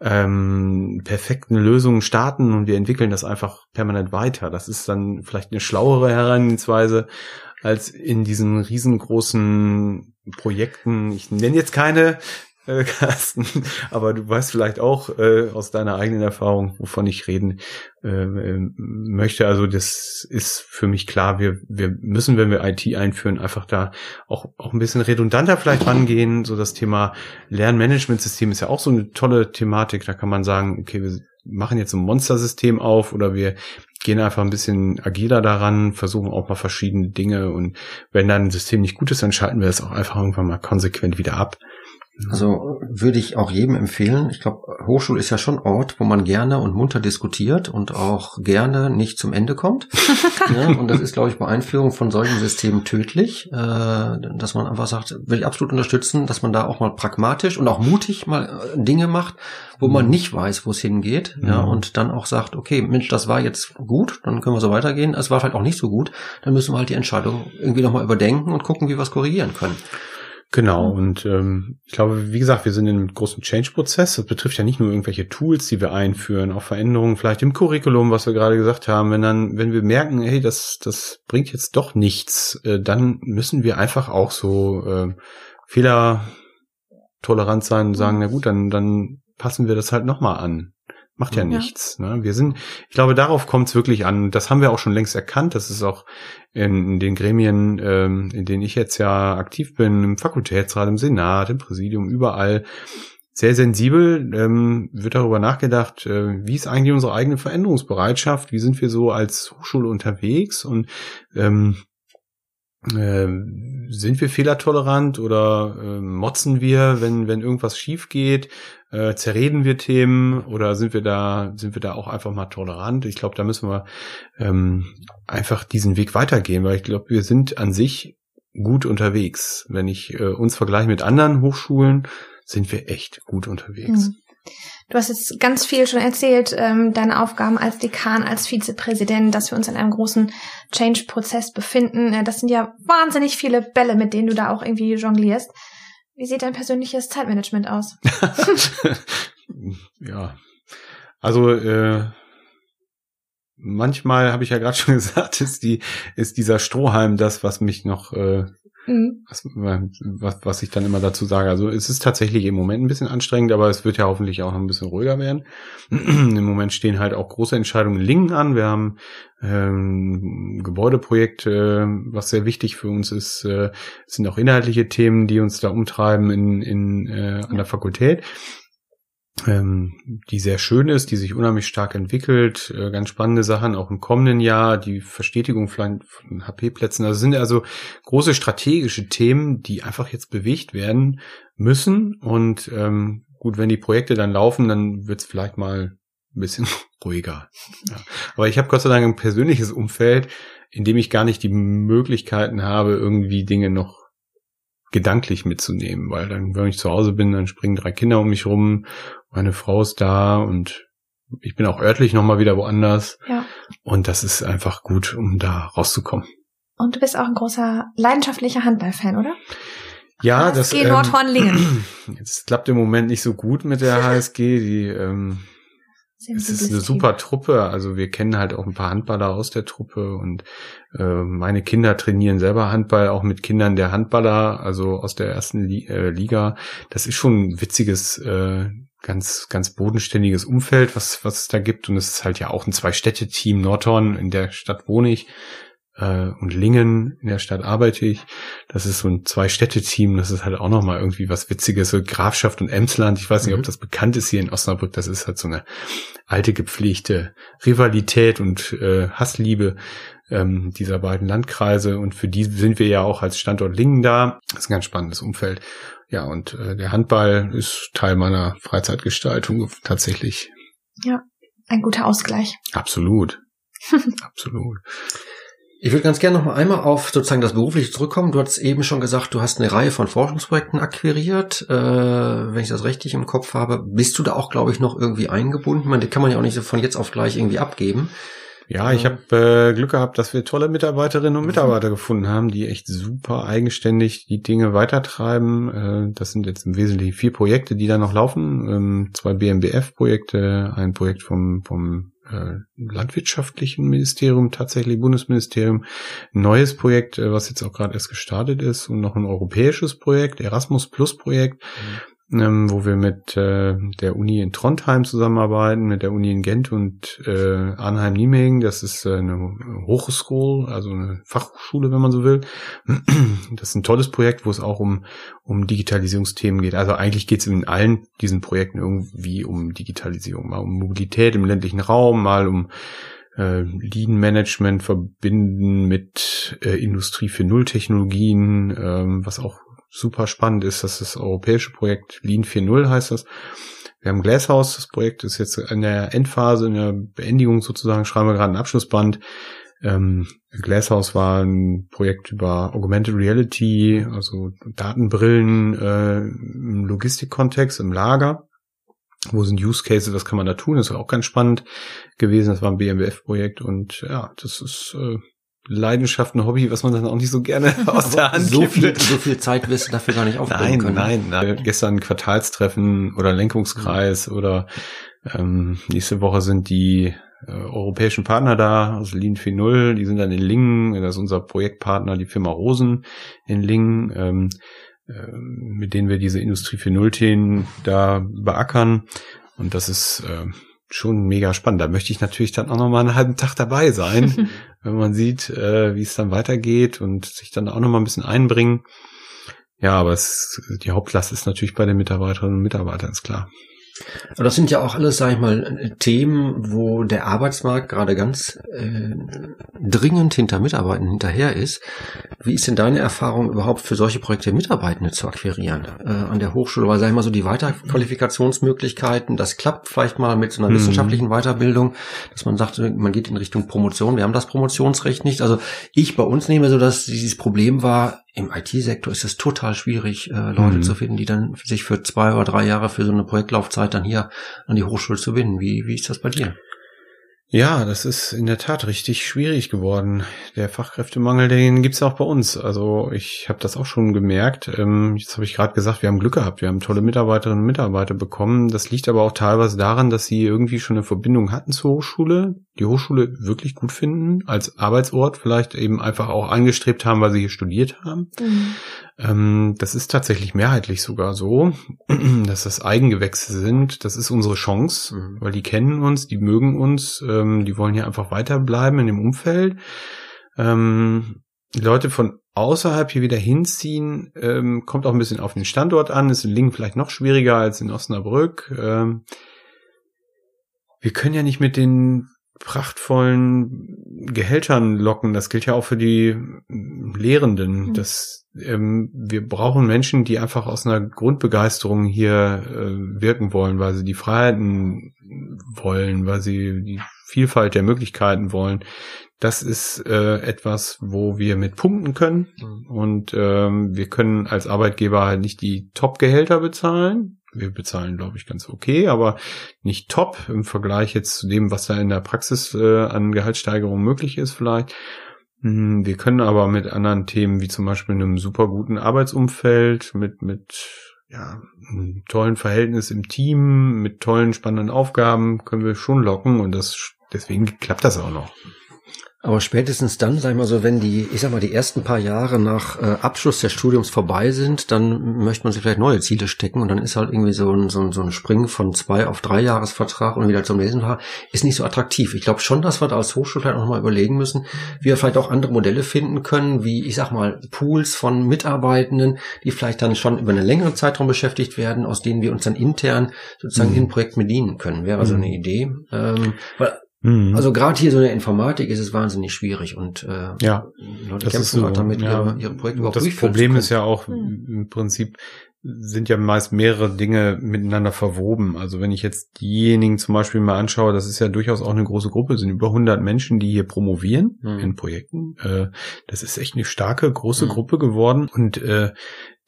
ähm, perfekten Lösungen starten und wir entwickeln das einfach permanent weiter. Das ist dann vielleicht eine schlauere Herangehensweise, als in diesen riesengroßen Projekten. Ich nenne jetzt keine, äh, Carsten, aber du weißt vielleicht auch äh, aus deiner eigenen Erfahrung, wovon ich reden äh, äh, möchte. Also das ist für mich klar. Wir wir müssen, wenn wir IT einführen, einfach da auch auch ein bisschen redundanter vielleicht rangehen. So das Thema Lernmanagementsystem ist ja auch so eine tolle Thematik. Da kann man sagen, okay, wir machen jetzt ein Monstersystem auf oder wir gehen einfach ein bisschen agiler daran, versuchen auch mal verschiedene Dinge und wenn dann ein System nicht gut ist, dann schalten wir es auch einfach irgendwann mal konsequent wieder ab. Also würde ich auch jedem empfehlen. Ich glaube, Hochschule ist ja schon Ort, wo man gerne und munter diskutiert und auch gerne nicht zum Ende kommt. ja, und das ist, glaube ich, bei Einführung von solchen Systemen tödlich, äh, dass man einfach sagt, will ich absolut unterstützen, dass man da auch mal pragmatisch und auch mutig mal äh, Dinge macht, wo man mhm. nicht weiß, wo es hingeht. Ja, mhm. und dann auch sagt, okay, Mensch, das war jetzt gut, dann können wir so weitergehen. Es war vielleicht auch nicht so gut. Dann müssen wir halt die Entscheidung irgendwie nochmal überdenken und gucken, wie wir es korrigieren können. Genau, und ähm, ich glaube, wie gesagt, wir sind in einem großen Change-Prozess. Das betrifft ja nicht nur irgendwelche Tools, die wir einführen, auch Veränderungen vielleicht im Curriculum, was wir gerade gesagt haben. Wenn dann, wenn wir merken, hey, das, das bringt jetzt doch nichts, äh, dann müssen wir einfach auch so äh, fehlertolerant sein und sagen, na gut, dann, dann passen wir das halt nochmal an. Macht ja, ja. nichts. Ne? Wir sind, ich glaube, darauf kommt es wirklich an. Das haben wir auch schon längst erkannt. Das ist auch in, in den Gremien, ähm, in denen ich jetzt ja aktiv bin, im Fakultätsrat, im Senat, im Präsidium, überall sehr sensibel, ähm, wird darüber nachgedacht, äh, wie ist eigentlich unsere eigene Veränderungsbereitschaft, wie sind wir so als Hochschule unterwegs und ähm, äh, sind wir fehlertolerant oder äh, motzen wir, wenn wenn irgendwas schief geht? Äh, zerreden wir Themen oder sind wir da sind wir da auch einfach mal tolerant? Ich glaube, da müssen wir ähm, einfach diesen Weg weitergehen, weil ich glaube, wir sind an sich gut unterwegs. Wenn ich äh, uns vergleiche mit anderen Hochschulen, sind wir echt gut unterwegs. Mhm. Du hast jetzt ganz viel schon erzählt, ähm, deine Aufgaben als Dekan, als Vizepräsident, dass wir uns in einem großen Change-Prozess befinden. Das sind ja wahnsinnig viele Bälle, mit denen du da auch irgendwie jonglierst. Wie sieht dein persönliches Zeitmanagement aus? ja, also äh, manchmal habe ich ja gerade schon gesagt, ist die ist dieser Strohhalm das, was mich noch äh, Mhm. Was, was, was ich dann immer dazu sage. Also es ist tatsächlich im Moment ein bisschen anstrengend, aber es wird ja hoffentlich auch noch ein bisschen ruhiger werden. Im Moment stehen halt auch große Entscheidungen in Lingen an. Wir haben ähm, Gebäudeprojekte, was sehr wichtig für uns ist. Äh, es sind auch inhaltliche Themen, die uns da umtreiben in, in, äh, an der Fakultät ähm, die sehr schön ist, die sich unheimlich stark entwickelt, äh, ganz spannende Sachen auch im kommenden Jahr, die Verstetigung von HP-Plätzen. Also sind also große strategische Themen, die einfach jetzt bewegt werden müssen. Und ähm, gut, wenn die Projekte dann laufen, dann wird es vielleicht mal ein bisschen ruhiger. Ja. Aber ich habe Gott sei Dank ein persönliches Umfeld, in dem ich gar nicht die Möglichkeiten habe, irgendwie Dinge noch gedanklich mitzunehmen, weil dann, wenn ich zu Hause bin, dann springen drei Kinder um mich rum meine Frau ist da und ich bin auch örtlich nochmal wieder woanders. Ja. Und das ist einfach gut, um da rauszukommen. Und du bist auch ein großer leidenschaftlicher Handballfan, oder? Ja, HSG das. HSG ähm, Nordhorn-Lingen. Jetzt klappt im Moment nicht so gut mit der HSG. Die, ähm, es ist eine super Truppe. Also wir kennen halt auch ein paar Handballer aus der Truppe und äh, meine Kinder trainieren selber Handball, auch mit Kindern der Handballer, also aus der ersten äh, Liga. Das ist schon ein witziges äh, ganz, ganz bodenständiges Umfeld, was, was es da gibt. Und es ist halt ja auch ein Zwei-Städte-Team. Nordhorn, in der Stadt wohne ich, äh, und Lingen, in der Stadt arbeite ich. Das ist so ein Zwei-Städte-Team. Das ist halt auch nochmal irgendwie was Witziges. So Grafschaft und Emsland. Ich weiß nicht, mhm. ob das bekannt ist hier in Osnabrück. Das ist halt so eine alte, gepflegte Rivalität und äh, Hassliebe ähm, dieser beiden Landkreise. Und für die sind wir ja auch als Standort Lingen da. Das ist ein ganz spannendes Umfeld. Ja, und äh, der Handball ist Teil meiner Freizeitgestaltung tatsächlich. Ja, ein guter Ausgleich. Absolut. Absolut. Ich würde ganz gerne noch mal einmal auf sozusagen das Berufliche zurückkommen. Du hast eben schon gesagt, du hast eine Reihe von Forschungsprojekten akquiriert. Äh, wenn ich das richtig im Kopf habe, bist du da auch, glaube ich, noch irgendwie eingebunden? Man, die kann man ja auch nicht so von jetzt auf gleich irgendwie abgeben. Ja, ich habe äh, Glück gehabt, dass wir tolle Mitarbeiterinnen und mhm. Mitarbeiter gefunden haben, die echt super eigenständig die Dinge weitertreiben. Äh, das sind jetzt im Wesentlichen vier Projekte, die da noch laufen. Ähm, zwei BMBF-Projekte, ein Projekt vom, vom äh, landwirtschaftlichen Ministerium, tatsächlich Bundesministerium, ein neues Projekt, äh, was jetzt auch gerade erst gestartet ist und noch ein europäisches Projekt, Erasmus Plus Projekt. Mhm ähm, wo wir mit äh, der Uni in Trondheim zusammenarbeiten, mit der Uni in Gent und äh, Arnheim-Nijmegen. Das ist äh, eine Hochschule, also eine Fachhochschule, wenn man so will. Das ist ein tolles Projekt, wo es auch um, um Digitalisierungsthemen geht. Also eigentlich geht es in allen diesen Projekten irgendwie um Digitalisierung, mal um Mobilität im ländlichen Raum, mal um äh, Lean Management verbinden mit äh, Industrie für Null-Technologien, ähm, was auch super spannend ist, dass das europäische Projekt Lean 4.0 heißt das. Wir haben Glasshouse, das Projekt ist jetzt in der Endphase, in der Beendigung sozusagen, schreiben wir gerade ein Abschlussband. Ähm, Glasshouse war ein Projekt über Augmented Reality, also Datenbrillen äh, im Logistikkontext, im Lager. Wo sind Use Cases, was kann man da tun? Das ist auch ganz spannend gewesen. Das war ein BMWF-Projekt und ja, das ist äh, Leidenschaft, ein Hobby, was man dann auch nicht so gerne aus der Hand so viel, so viel Zeit wirst du dafür gar nicht aufbringen nein, können. Nein, nein. Gestern Quartalstreffen oder Lenkungskreis mhm. oder ähm, nächste Woche sind die äh, europäischen Partner da, also Lean 4.0, die sind dann in Lingen, das ist unser Projektpartner, die Firma Rosen in Lingen, ähm, äh, mit denen wir diese Industrie 4.0-Themen da beackern. Und das ist äh, schon mega spannend. Da möchte ich natürlich dann auch noch mal einen halben Tag dabei sein, wenn man sieht, äh, wie es dann weitergeht und sich dann auch noch mal ein bisschen einbringen. ja, aber es, die Hauptlast ist natürlich bei den Mitarbeiterinnen und Mitarbeitern, ist klar. Aber das sind ja auch alles, sag ich mal, Themen, wo der Arbeitsmarkt gerade ganz äh, dringend hinter Mitarbeitenden hinterher ist. Wie ist denn deine Erfahrung überhaupt für solche Projekte Mitarbeitende zu akquirieren äh, an der Hochschule? Weil, sag ich mal, so die Weiterqualifikationsmöglichkeiten, das klappt vielleicht mal mit so einer mhm. wissenschaftlichen Weiterbildung, dass man sagt, man geht in Richtung Promotion. Wir haben das Promotionsrecht nicht. Also ich bei uns nehme so, dass dieses Problem war, im IT-Sektor ist es total schwierig, äh, Leute mhm. zu finden, die dann sich für zwei oder drei Jahre für so eine Projektlaufzeit dann hier an die Hochschule zu binden. Wie, wie ist das bei dir? Ja, das ist in der Tat richtig schwierig geworden. Der Fachkräftemangel, den gibt's auch bei uns. Also ich habe das auch schon gemerkt. Ähm, jetzt habe ich gerade gesagt, wir haben Glück gehabt. Wir haben tolle Mitarbeiterinnen und Mitarbeiter bekommen. Das liegt aber auch teilweise daran, dass sie irgendwie schon eine Verbindung hatten zur Hochschule, die Hochschule wirklich gut finden, als Arbeitsort vielleicht eben einfach auch angestrebt haben, weil sie hier studiert haben. Mhm. Ähm, das ist tatsächlich mehrheitlich sogar so, dass das Eigengewächse sind. Das ist unsere Chance, weil die kennen uns, die mögen uns, ähm, die wollen hier einfach weiterbleiben in dem Umfeld. Ähm, die Leute von außerhalb hier wieder hinziehen, kommt auch ein bisschen auf den Standort an. Ist in Lingen vielleicht noch schwieriger als in Osnabrück. Wir können ja nicht mit den prachtvollen Gehältern locken. Das gilt ja auch für die Lehrenden. Mhm. Das, ähm, wir brauchen Menschen, die einfach aus einer Grundbegeisterung hier äh, wirken wollen, weil sie die Freiheiten wollen, weil sie die Vielfalt der Möglichkeiten wollen. Das ist äh, etwas, wo wir mit punkten können. Mhm. Und ähm, wir können als Arbeitgeber halt nicht die Top-Gehälter bezahlen wir bezahlen, glaube ich, ganz okay, aber nicht top im Vergleich jetzt zu dem, was da in der Praxis äh, an Gehaltssteigerung möglich ist vielleicht. Hm, wir können aber mit anderen Themen wie zum Beispiel einem super guten Arbeitsumfeld, mit, mit ja, einem tollen Verhältnis im Team, mit tollen, spannenden Aufgaben können wir schon locken und das deswegen klappt das auch noch. Aber spätestens dann, sag ich mal so, wenn die, ich sag mal, die ersten paar Jahre nach äh, Abschluss des Studiums vorbei sind, dann möchte man sich vielleicht neue Ziele stecken und dann ist halt irgendwie so ein, so ein, so ein Springen von zwei auf drei Jahresvertrag und wieder zum nächsten Jahr ist nicht so attraktiv. Ich glaube schon, dass wir da als Hochschule vielleicht nochmal überlegen müssen, wie wir vielleicht auch andere Modelle finden können, wie, ich sag mal, Pools von Mitarbeitenden, die vielleicht dann schon über einen längeren Zeitraum beschäftigt werden, aus denen wir uns dann intern sozusagen mhm. in Projekten bedienen können. Wäre mhm. so eine Idee. Ähm, weil Mhm. Also gerade hier so in der Informatik ist es wahnsinnig schwierig und äh, ja, Leute das kämpfen ist so, damit ja. ihre, ihre Projekte überhaupt Das Problem ist ja auch mhm. im Prinzip sind ja meist mehrere Dinge miteinander verwoben. Also wenn ich jetzt diejenigen zum Beispiel mal anschaue, das ist ja durchaus auch eine große Gruppe, sind über 100 Menschen, die hier promovieren mhm. in Projekten. Äh, das ist echt eine starke, große mhm. Gruppe geworden und äh,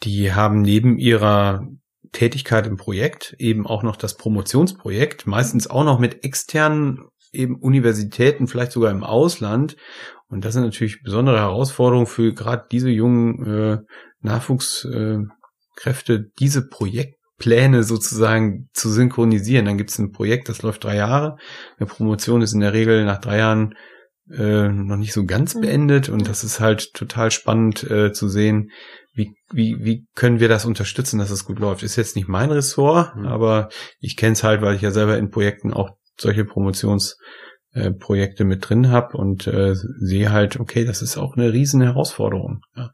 die haben neben ihrer Tätigkeit im Projekt eben auch noch das Promotionsprojekt, meistens auch noch mit externen eben Universitäten, vielleicht sogar im Ausland. Und das sind natürlich besondere Herausforderungen für gerade diese jungen äh, Nachwuchskräfte, äh, diese Projektpläne sozusagen zu synchronisieren. Dann gibt es ein Projekt, das läuft drei Jahre. Eine Promotion ist in der Regel nach drei Jahren äh, noch nicht so ganz mhm. beendet und das ist halt total spannend äh, zu sehen, wie, wie, wie können wir das unterstützen, dass es gut läuft. Ist jetzt nicht mein Ressort, mhm. aber ich kenne es halt, weil ich ja selber in Projekten auch solche Promotionsprojekte äh, mit drin habe und äh, sehe halt, okay, das ist auch eine riesen Herausforderung. Ja.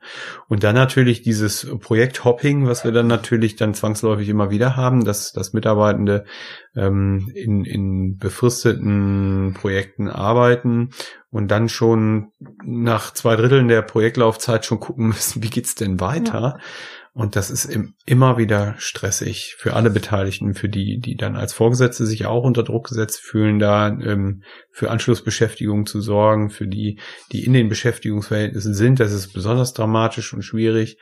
Und dann natürlich dieses Projekthopping, was wir dann natürlich dann zwangsläufig immer wieder haben, dass, dass Mitarbeitende ähm, in, in befristeten Projekten arbeiten und dann schon nach zwei Dritteln der Projektlaufzeit schon gucken müssen, wie geht's denn weiter? Ja. Und das ist immer wieder stressig für alle Beteiligten, für die, die dann als Vorgesetzte sich auch unter Druck gesetzt fühlen, da ähm, für Anschlussbeschäftigung zu sorgen, für die, die in den Beschäftigungsverhältnissen sind. Das ist besonders dramatisch und schwierig.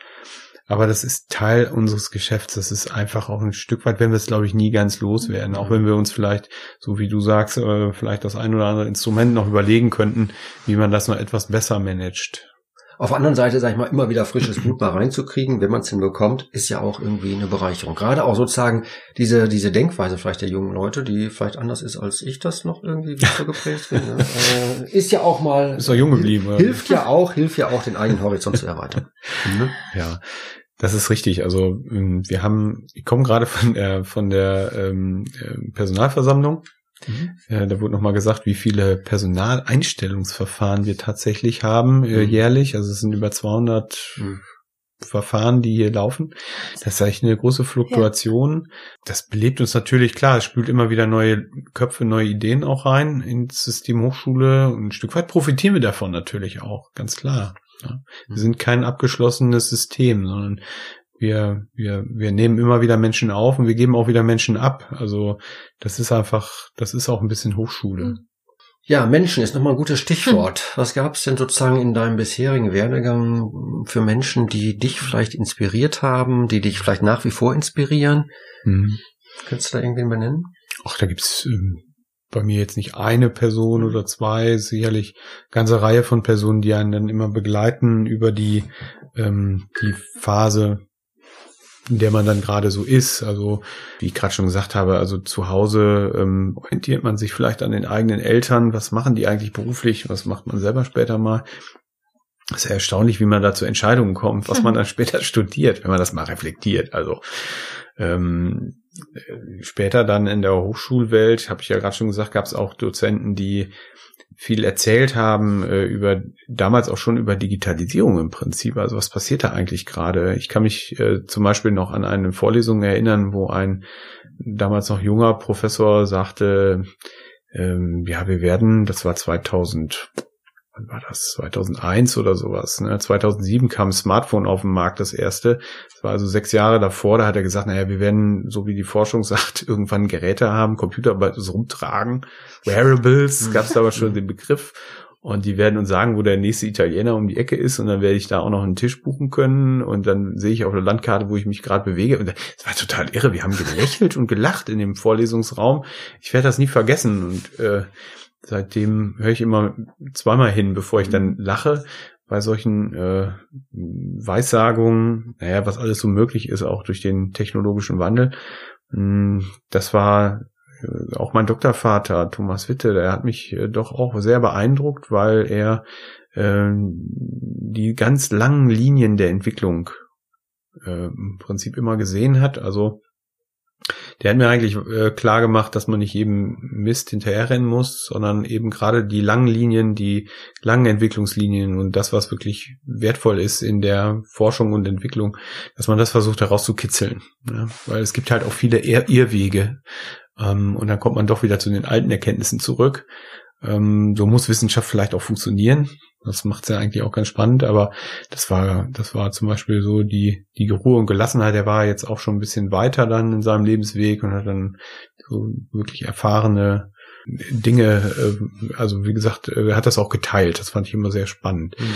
Aber das ist Teil unseres Geschäfts. Das ist einfach auch ein Stück weit, wenn wir es, glaube ich, nie ganz loswerden. Auch wenn wir uns vielleicht, so wie du sagst, äh, vielleicht das ein oder andere Instrument noch überlegen könnten, wie man das noch etwas besser managt. Auf der anderen Seite, sag ich mal, immer wieder frisches Blut mal reinzukriegen, wenn man es hinbekommt, ist ja auch irgendwie eine Bereicherung. Gerade auch sozusagen diese, diese Denkweise vielleicht der jungen Leute, die vielleicht anders ist, als ich das noch irgendwie so geprägt bin. Ne? äh, ist ja auch mal. Ist doch jung geblieben. Hilft ja auch, hilft ja auch, den eigenen Horizont zu erweitern. Mhm. Ja. Das ist richtig. Also ähm, wir haben, ich komme gerade von der von der ähm, äh, Personalversammlung Mhm. Äh, da wurde nochmal gesagt, wie viele Personaleinstellungsverfahren wir tatsächlich haben äh, mhm. jährlich. Also es sind über 200 mhm. Verfahren, die hier laufen. Das ist eigentlich eine große Fluktuation. Ja. Das belebt uns natürlich, klar, es spült immer wieder neue Köpfe, neue Ideen auch rein ins System Hochschule und ein Stück weit profitieren wir davon natürlich auch, ganz klar. Ja. Wir sind kein abgeschlossenes System, sondern wir, wir, wir nehmen immer wieder Menschen auf und wir geben auch wieder Menschen ab. Also das ist einfach, das ist auch ein bisschen Hochschule. Mhm. Ja, Menschen ist nochmal ein gutes Stichwort. Hm. Was gab es denn sozusagen in deinem bisherigen Werdegang für Menschen, die dich vielleicht inspiriert haben, die dich vielleicht nach wie vor inspirieren? Hm. Kannst du da irgendwen benennen? Ach, da gibt's ähm, bei mir jetzt nicht eine Person oder zwei, sicherlich ganze Reihe von Personen, die einen dann immer begleiten über die ähm, die Phase in der man dann gerade so ist. Also wie ich gerade schon gesagt habe, also zu Hause ähm, orientiert man sich vielleicht an den eigenen Eltern. Was machen die eigentlich beruflich? Was macht man selber später mal? Es ist ja erstaunlich, wie man da zu Entscheidungen kommt, was man dann später studiert, wenn man das mal reflektiert. Also ähm, später dann in der Hochschulwelt, habe ich ja gerade schon gesagt, gab es auch Dozenten, die viel erzählt haben äh, über damals auch schon über Digitalisierung im Prinzip. Also was passiert da eigentlich gerade? Ich kann mich äh, zum Beispiel noch an eine Vorlesung erinnern, wo ein damals noch junger Professor sagte, ähm, ja, wir werden, das war 2000, wann war das? 2001 oder sowas. Ne? 2007 kam ein Smartphone auf den Markt, das erste. Das war also sechs Jahre davor. Da hat er gesagt, naja, wir werden, so wie die Forschung sagt, irgendwann Geräte haben, Computer so rumtragen, Wearables, gab es aber schon den Begriff. Und die werden uns sagen, wo der nächste Italiener um die Ecke ist. Und dann werde ich da auch noch einen Tisch buchen können. Und dann sehe ich auf der Landkarte, wo ich mich gerade bewege. Und das war total irre. Wir haben gelächelt und gelacht in dem Vorlesungsraum. Ich werde das nie vergessen. Und äh, seitdem höre ich immer zweimal hin, bevor ich dann lache bei solchen äh, Weissagungen, naja, was alles so möglich ist, auch durch den technologischen Wandel. Hm, das war äh, auch mein Doktorvater, Thomas Witte, der hat mich äh, doch auch sehr beeindruckt, weil er äh, die ganz langen Linien der Entwicklung äh, im Prinzip immer gesehen hat. Also der hat mir eigentlich äh, klar gemacht, dass man nicht jedem Mist hinterherrennen muss, sondern eben gerade die langen Linien, die langen Entwicklungslinien und das, was wirklich wertvoll ist in der Forschung und Entwicklung, dass man das versucht herauszukitzeln. Ja? Weil es gibt halt auch viele Ir Irrwege. Ähm, und dann kommt man doch wieder zu den alten Erkenntnissen zurück. Ähm, so muss Wissenschaft vielleicht auch funktionieren. Das macht es ja eigentlich auch ganz spannend, aber das war, das war zum Beispiel so die, die Ruhe und Gelassenheit. Er war jetzt auch schon ein bisschen weiter dann in seinem Lebensweg und hat dann so wirklich erfahrene Dinge, äh, also wie gesagt, er hat das auch geteilt. Das fand ich immer sehr spannend. Mhm.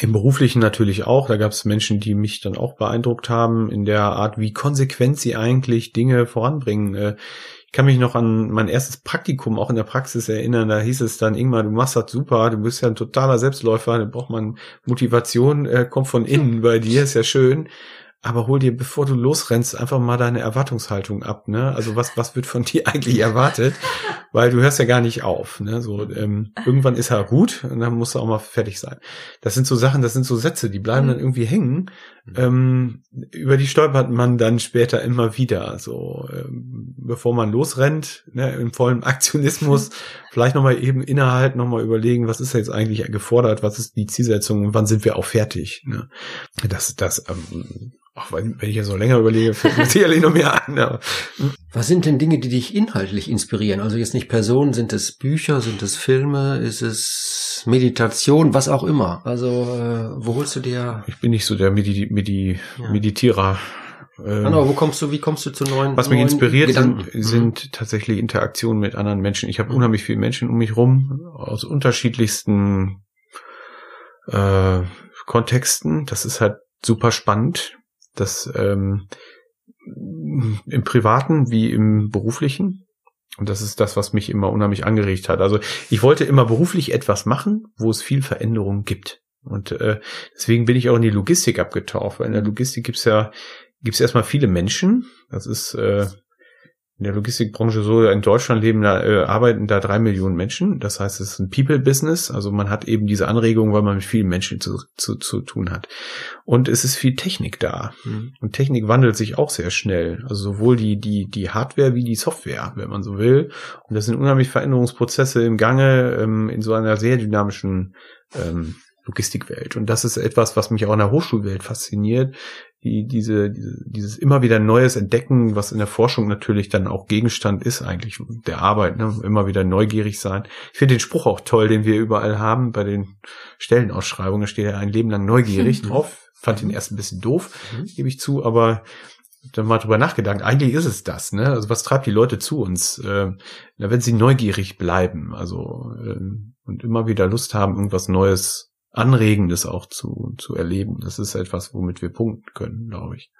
Im beruflichen natürlich auch. Da gab es Menschen, die mich dann auch beeindruckt haben in der Art, wie konsequent sie eigentlich Dinge voranbringen. Äh, ich kann mich noch an mein erstes Praktikum auch in der Praxis erinnern. Da hieß es dann, Ingmar, du machst das super, du bist ja ein totaler Selbstläufer, da braucht man Motivation, äh, kommt von innen bei dir, ist ja schön aber hol dir, bevor du losrennst, einfach mal deine Erwartungshaltung ab, ne? Also was, was wird von dir eigentlich erwartet? Weil du hörst ja gar nicht auf, ne? So, ähm, irgendwann ist er gut und dann musst du auch mal fertig sein. Das sind so Sachen, das sind so Sätze, die bleiben dann mhm. irgendwie hängen. Mhm. Ähm, über die stolpert man dann später immer wieder. So, ähm, bevor man losrennt, ne, im vollen Aktionismus, vielleicht nochmal eben innehalten, nochmal überlegen, was ist jetzt eigentlich gefordert, was ist die Zielsetzung und wann sind wir auch fertig. Ne? Das, das ähm, Ach, wenn, wenn ich ja so länger überlege, fällt mir sicherlich noch mehr an. Aber. Was sind denn Dinge, die dich inhaltlich inspirieren? Also jetzt nicht Personen, sind es Bücher, sind es Filme, ist es Meditation, was auch immer. Also äh, wo holst du dir? Ich bin nicht so der Medi Medi ja. Meditierer. Ähm, genau, wo kommst du, wie kommst du zu neuen Was mich inspiriert, sind, sind mhm. tatsächlich Interaktionen mit anderen Menschen. Ich habe mhm. unheimlich viele Menschen um mich rum, aus unterschiedlichsten äh, Kontexten. Das ist halt super spannend das ähm, im privaten wie im beruflichen. Und das ist das, was mich immer unheimlich angeregt hat. Also ich wollte immer beruflich etwas machen, wo es viel Veränderung gibt. Und äh, deswegen bin ich auch in die Logistik abgetaucht, weil in der Logistik gibt's ja gibt's erstmal viele Menschen. Das ist äh, in der Logistikbranche so, in Deutschland leben da, äh, arbeiten da drei Millionen Menschen. Das heißt, es ist ein People-Business. Also man hat eben diese Anregung, weil man mit vielen Menschen zu, zu, zu tun hat. Und es ist viel Technik da. Mhm. Und Technik wandelt sich auch sehr schnell. Also sowohl die, die, die Hardware wie die Software, wenn man so will. Und das sind unheimlich Veränderungsprozesse im Gange ähm, in so einer sehr dynamischen ähm, Logistikwelt. Und das ist etwas, was mich auch in der Hochschulwelt fasziniert. Die, diese, diese, dieses immer wieder Neues entdecken, was in der Forschung natürlich dann auch Gegenstand ist, eigentlich der Arbeit, ne? immer wieder neugierig sein. Ich finde den Spruch auch toll, den wir überall haben bei den Stellenausschreibungen. Steht ja ein Leben lang neugierig drauf. Fand ihn erst ein bisschen doof, mhm. gebe ich zu, aber dann mal drüber nachgedacht. Eigentlich ist es das, ne? Also was treibt die Leute zu uns? Äh, wenn sie neugierig bleiben, also äh, und immer wieder Lust haben, irgendwas Neues Anregendes auch zu, zu erleben. Das ist etwas, womit wir punkten können, glaube ich.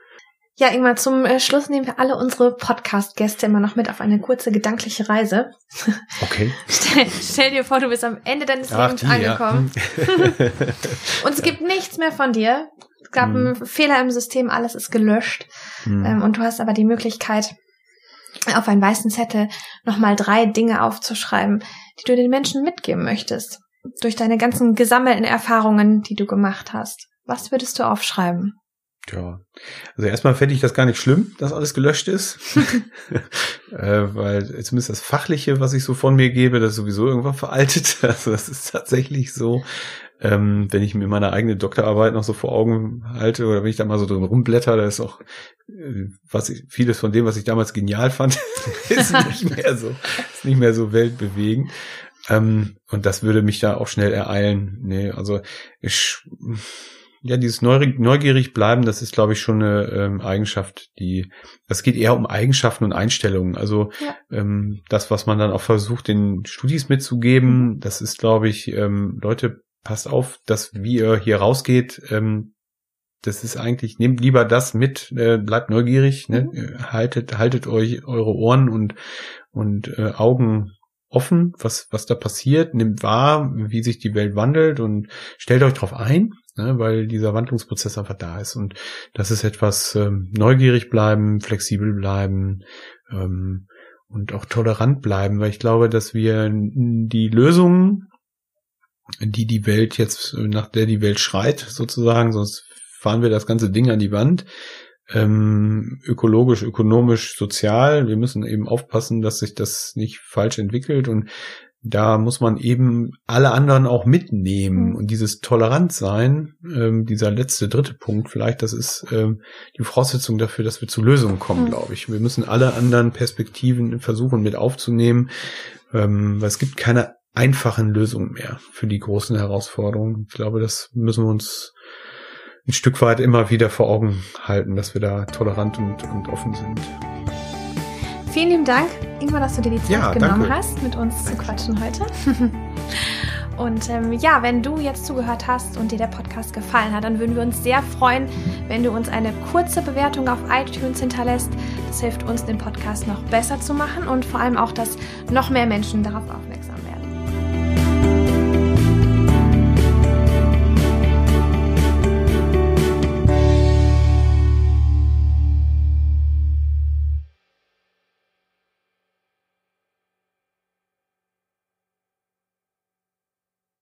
Ja, Ingmar, zum äh, Schluss nehmen wir alle unsere Podcast-Gäste immer noch mit auf eine kurze gedankliche Reise. Okay. stell, stell, dir vor, du bist am Ende deines Ach, Lebens die, angekommen. Ja. und es gibt nichts mehr von dir. Es gab hm. einen Fehler im System, alles ist gelöscht. Hm. Ähm, und du hast aber die Möglichkeit, auf einen weißen Zettel nochmal drei Dinge aufzuschreiben, die du den Menschen mitgeben möchtest durch deine ganzen gesammelten Erfahrungen, die du gemacht hast? Was würdest du aufschreiben? Ja, also erstmal fände ich das gar nicht schlimm, dass alles gelöscht ist, äh, weil zumindest das Fachliche, was ich so von mir gebe, das ist sowieso irgendwann veraltet. Also das ist tatsächlich so. Ähm, wenn ich mir meine eigene Doktorarbeit noch so vor Augen halte oder wenn ich da mal so drin rumblätter, da ist auch äh, was ich, vieles von dem, was ich damals genial fand, ist nicht mehr so, ist nicht mehr so weltbewegend. Ähm, und das würde mich da auch schnell ereilen. Nee, also ich, ja, dieses neugierig bleiben, das ist, glaube ich, schon eine ähm, Eigenschaft, die, das geht eher um Eigenschaften und Einstellungen. Also ja. ähm, das, was man dann auch versucht, den Studis mitzugeben, mhm. das ist, glaube ich, ähm, Leute, passt auf, dass wie ihr hier rausgeht, ähm, das ist eigentlich, nehmt lieber das mit, äh, bleibt neugierig, ne? Mhm. haltet, haltet euch eure Ohren und, und äh, Augen offen, was, was da passiert, nimmt wahr, wie sich die Welt wandelt und stellt euch darauf ein, ne, weil dieser Wandlungsprozess einfach da ist. Und das ist etwas ähm, neugierig bleiben, flexibel bleiben ähm, und auch tolerant bleiben, weil ich glaube, dass wir die Lösungen, die die Welt jetzt, nach der die Welt schreit, sozusagen, sonst fahren wir das ganze Ding an die Wand, ähm, ökologisch, ökonomisch, sozial. Wir müssen eben aufpassen, dass sich das nicht falsch entwickelt und da muss man eben alle anderen auch mitnehmen mhm. und dieses tolerant sein, ähm, dieser letzte dritte Punkt vielleicht, das ist ähm, die Voraussetzung dafür, dass wir zu Lösungen kommen, mhm. glaube ich. Wir müssen alle anderen Perspektiven versuchen mit aufzunehmen, ähm, weil es gibt keine einfachen Lösungen mehr für die großen Herausforderungen. Ich glaube, das müssen wir uns ein Stück weit immer wieder vor Augen halten, dass wir da tolerant und, und offen sind. Vielen lieben Dank, Ingmar, dass du dir die Zeit ja, genommen danke. hast, mit uns zu quatschen heute. Und ähm, ja, wenn du jetzt zugehört hast und dir der Podcast gefallen hat, dann würden wir uns sehr freuen, wenn du uns eine kurze Bewertung auf iTunes hinterlässt. Das hilft uns, den Podcast noch besser zu machen und vor allem auch, dass noch mehr Menschen darauf aufmerksam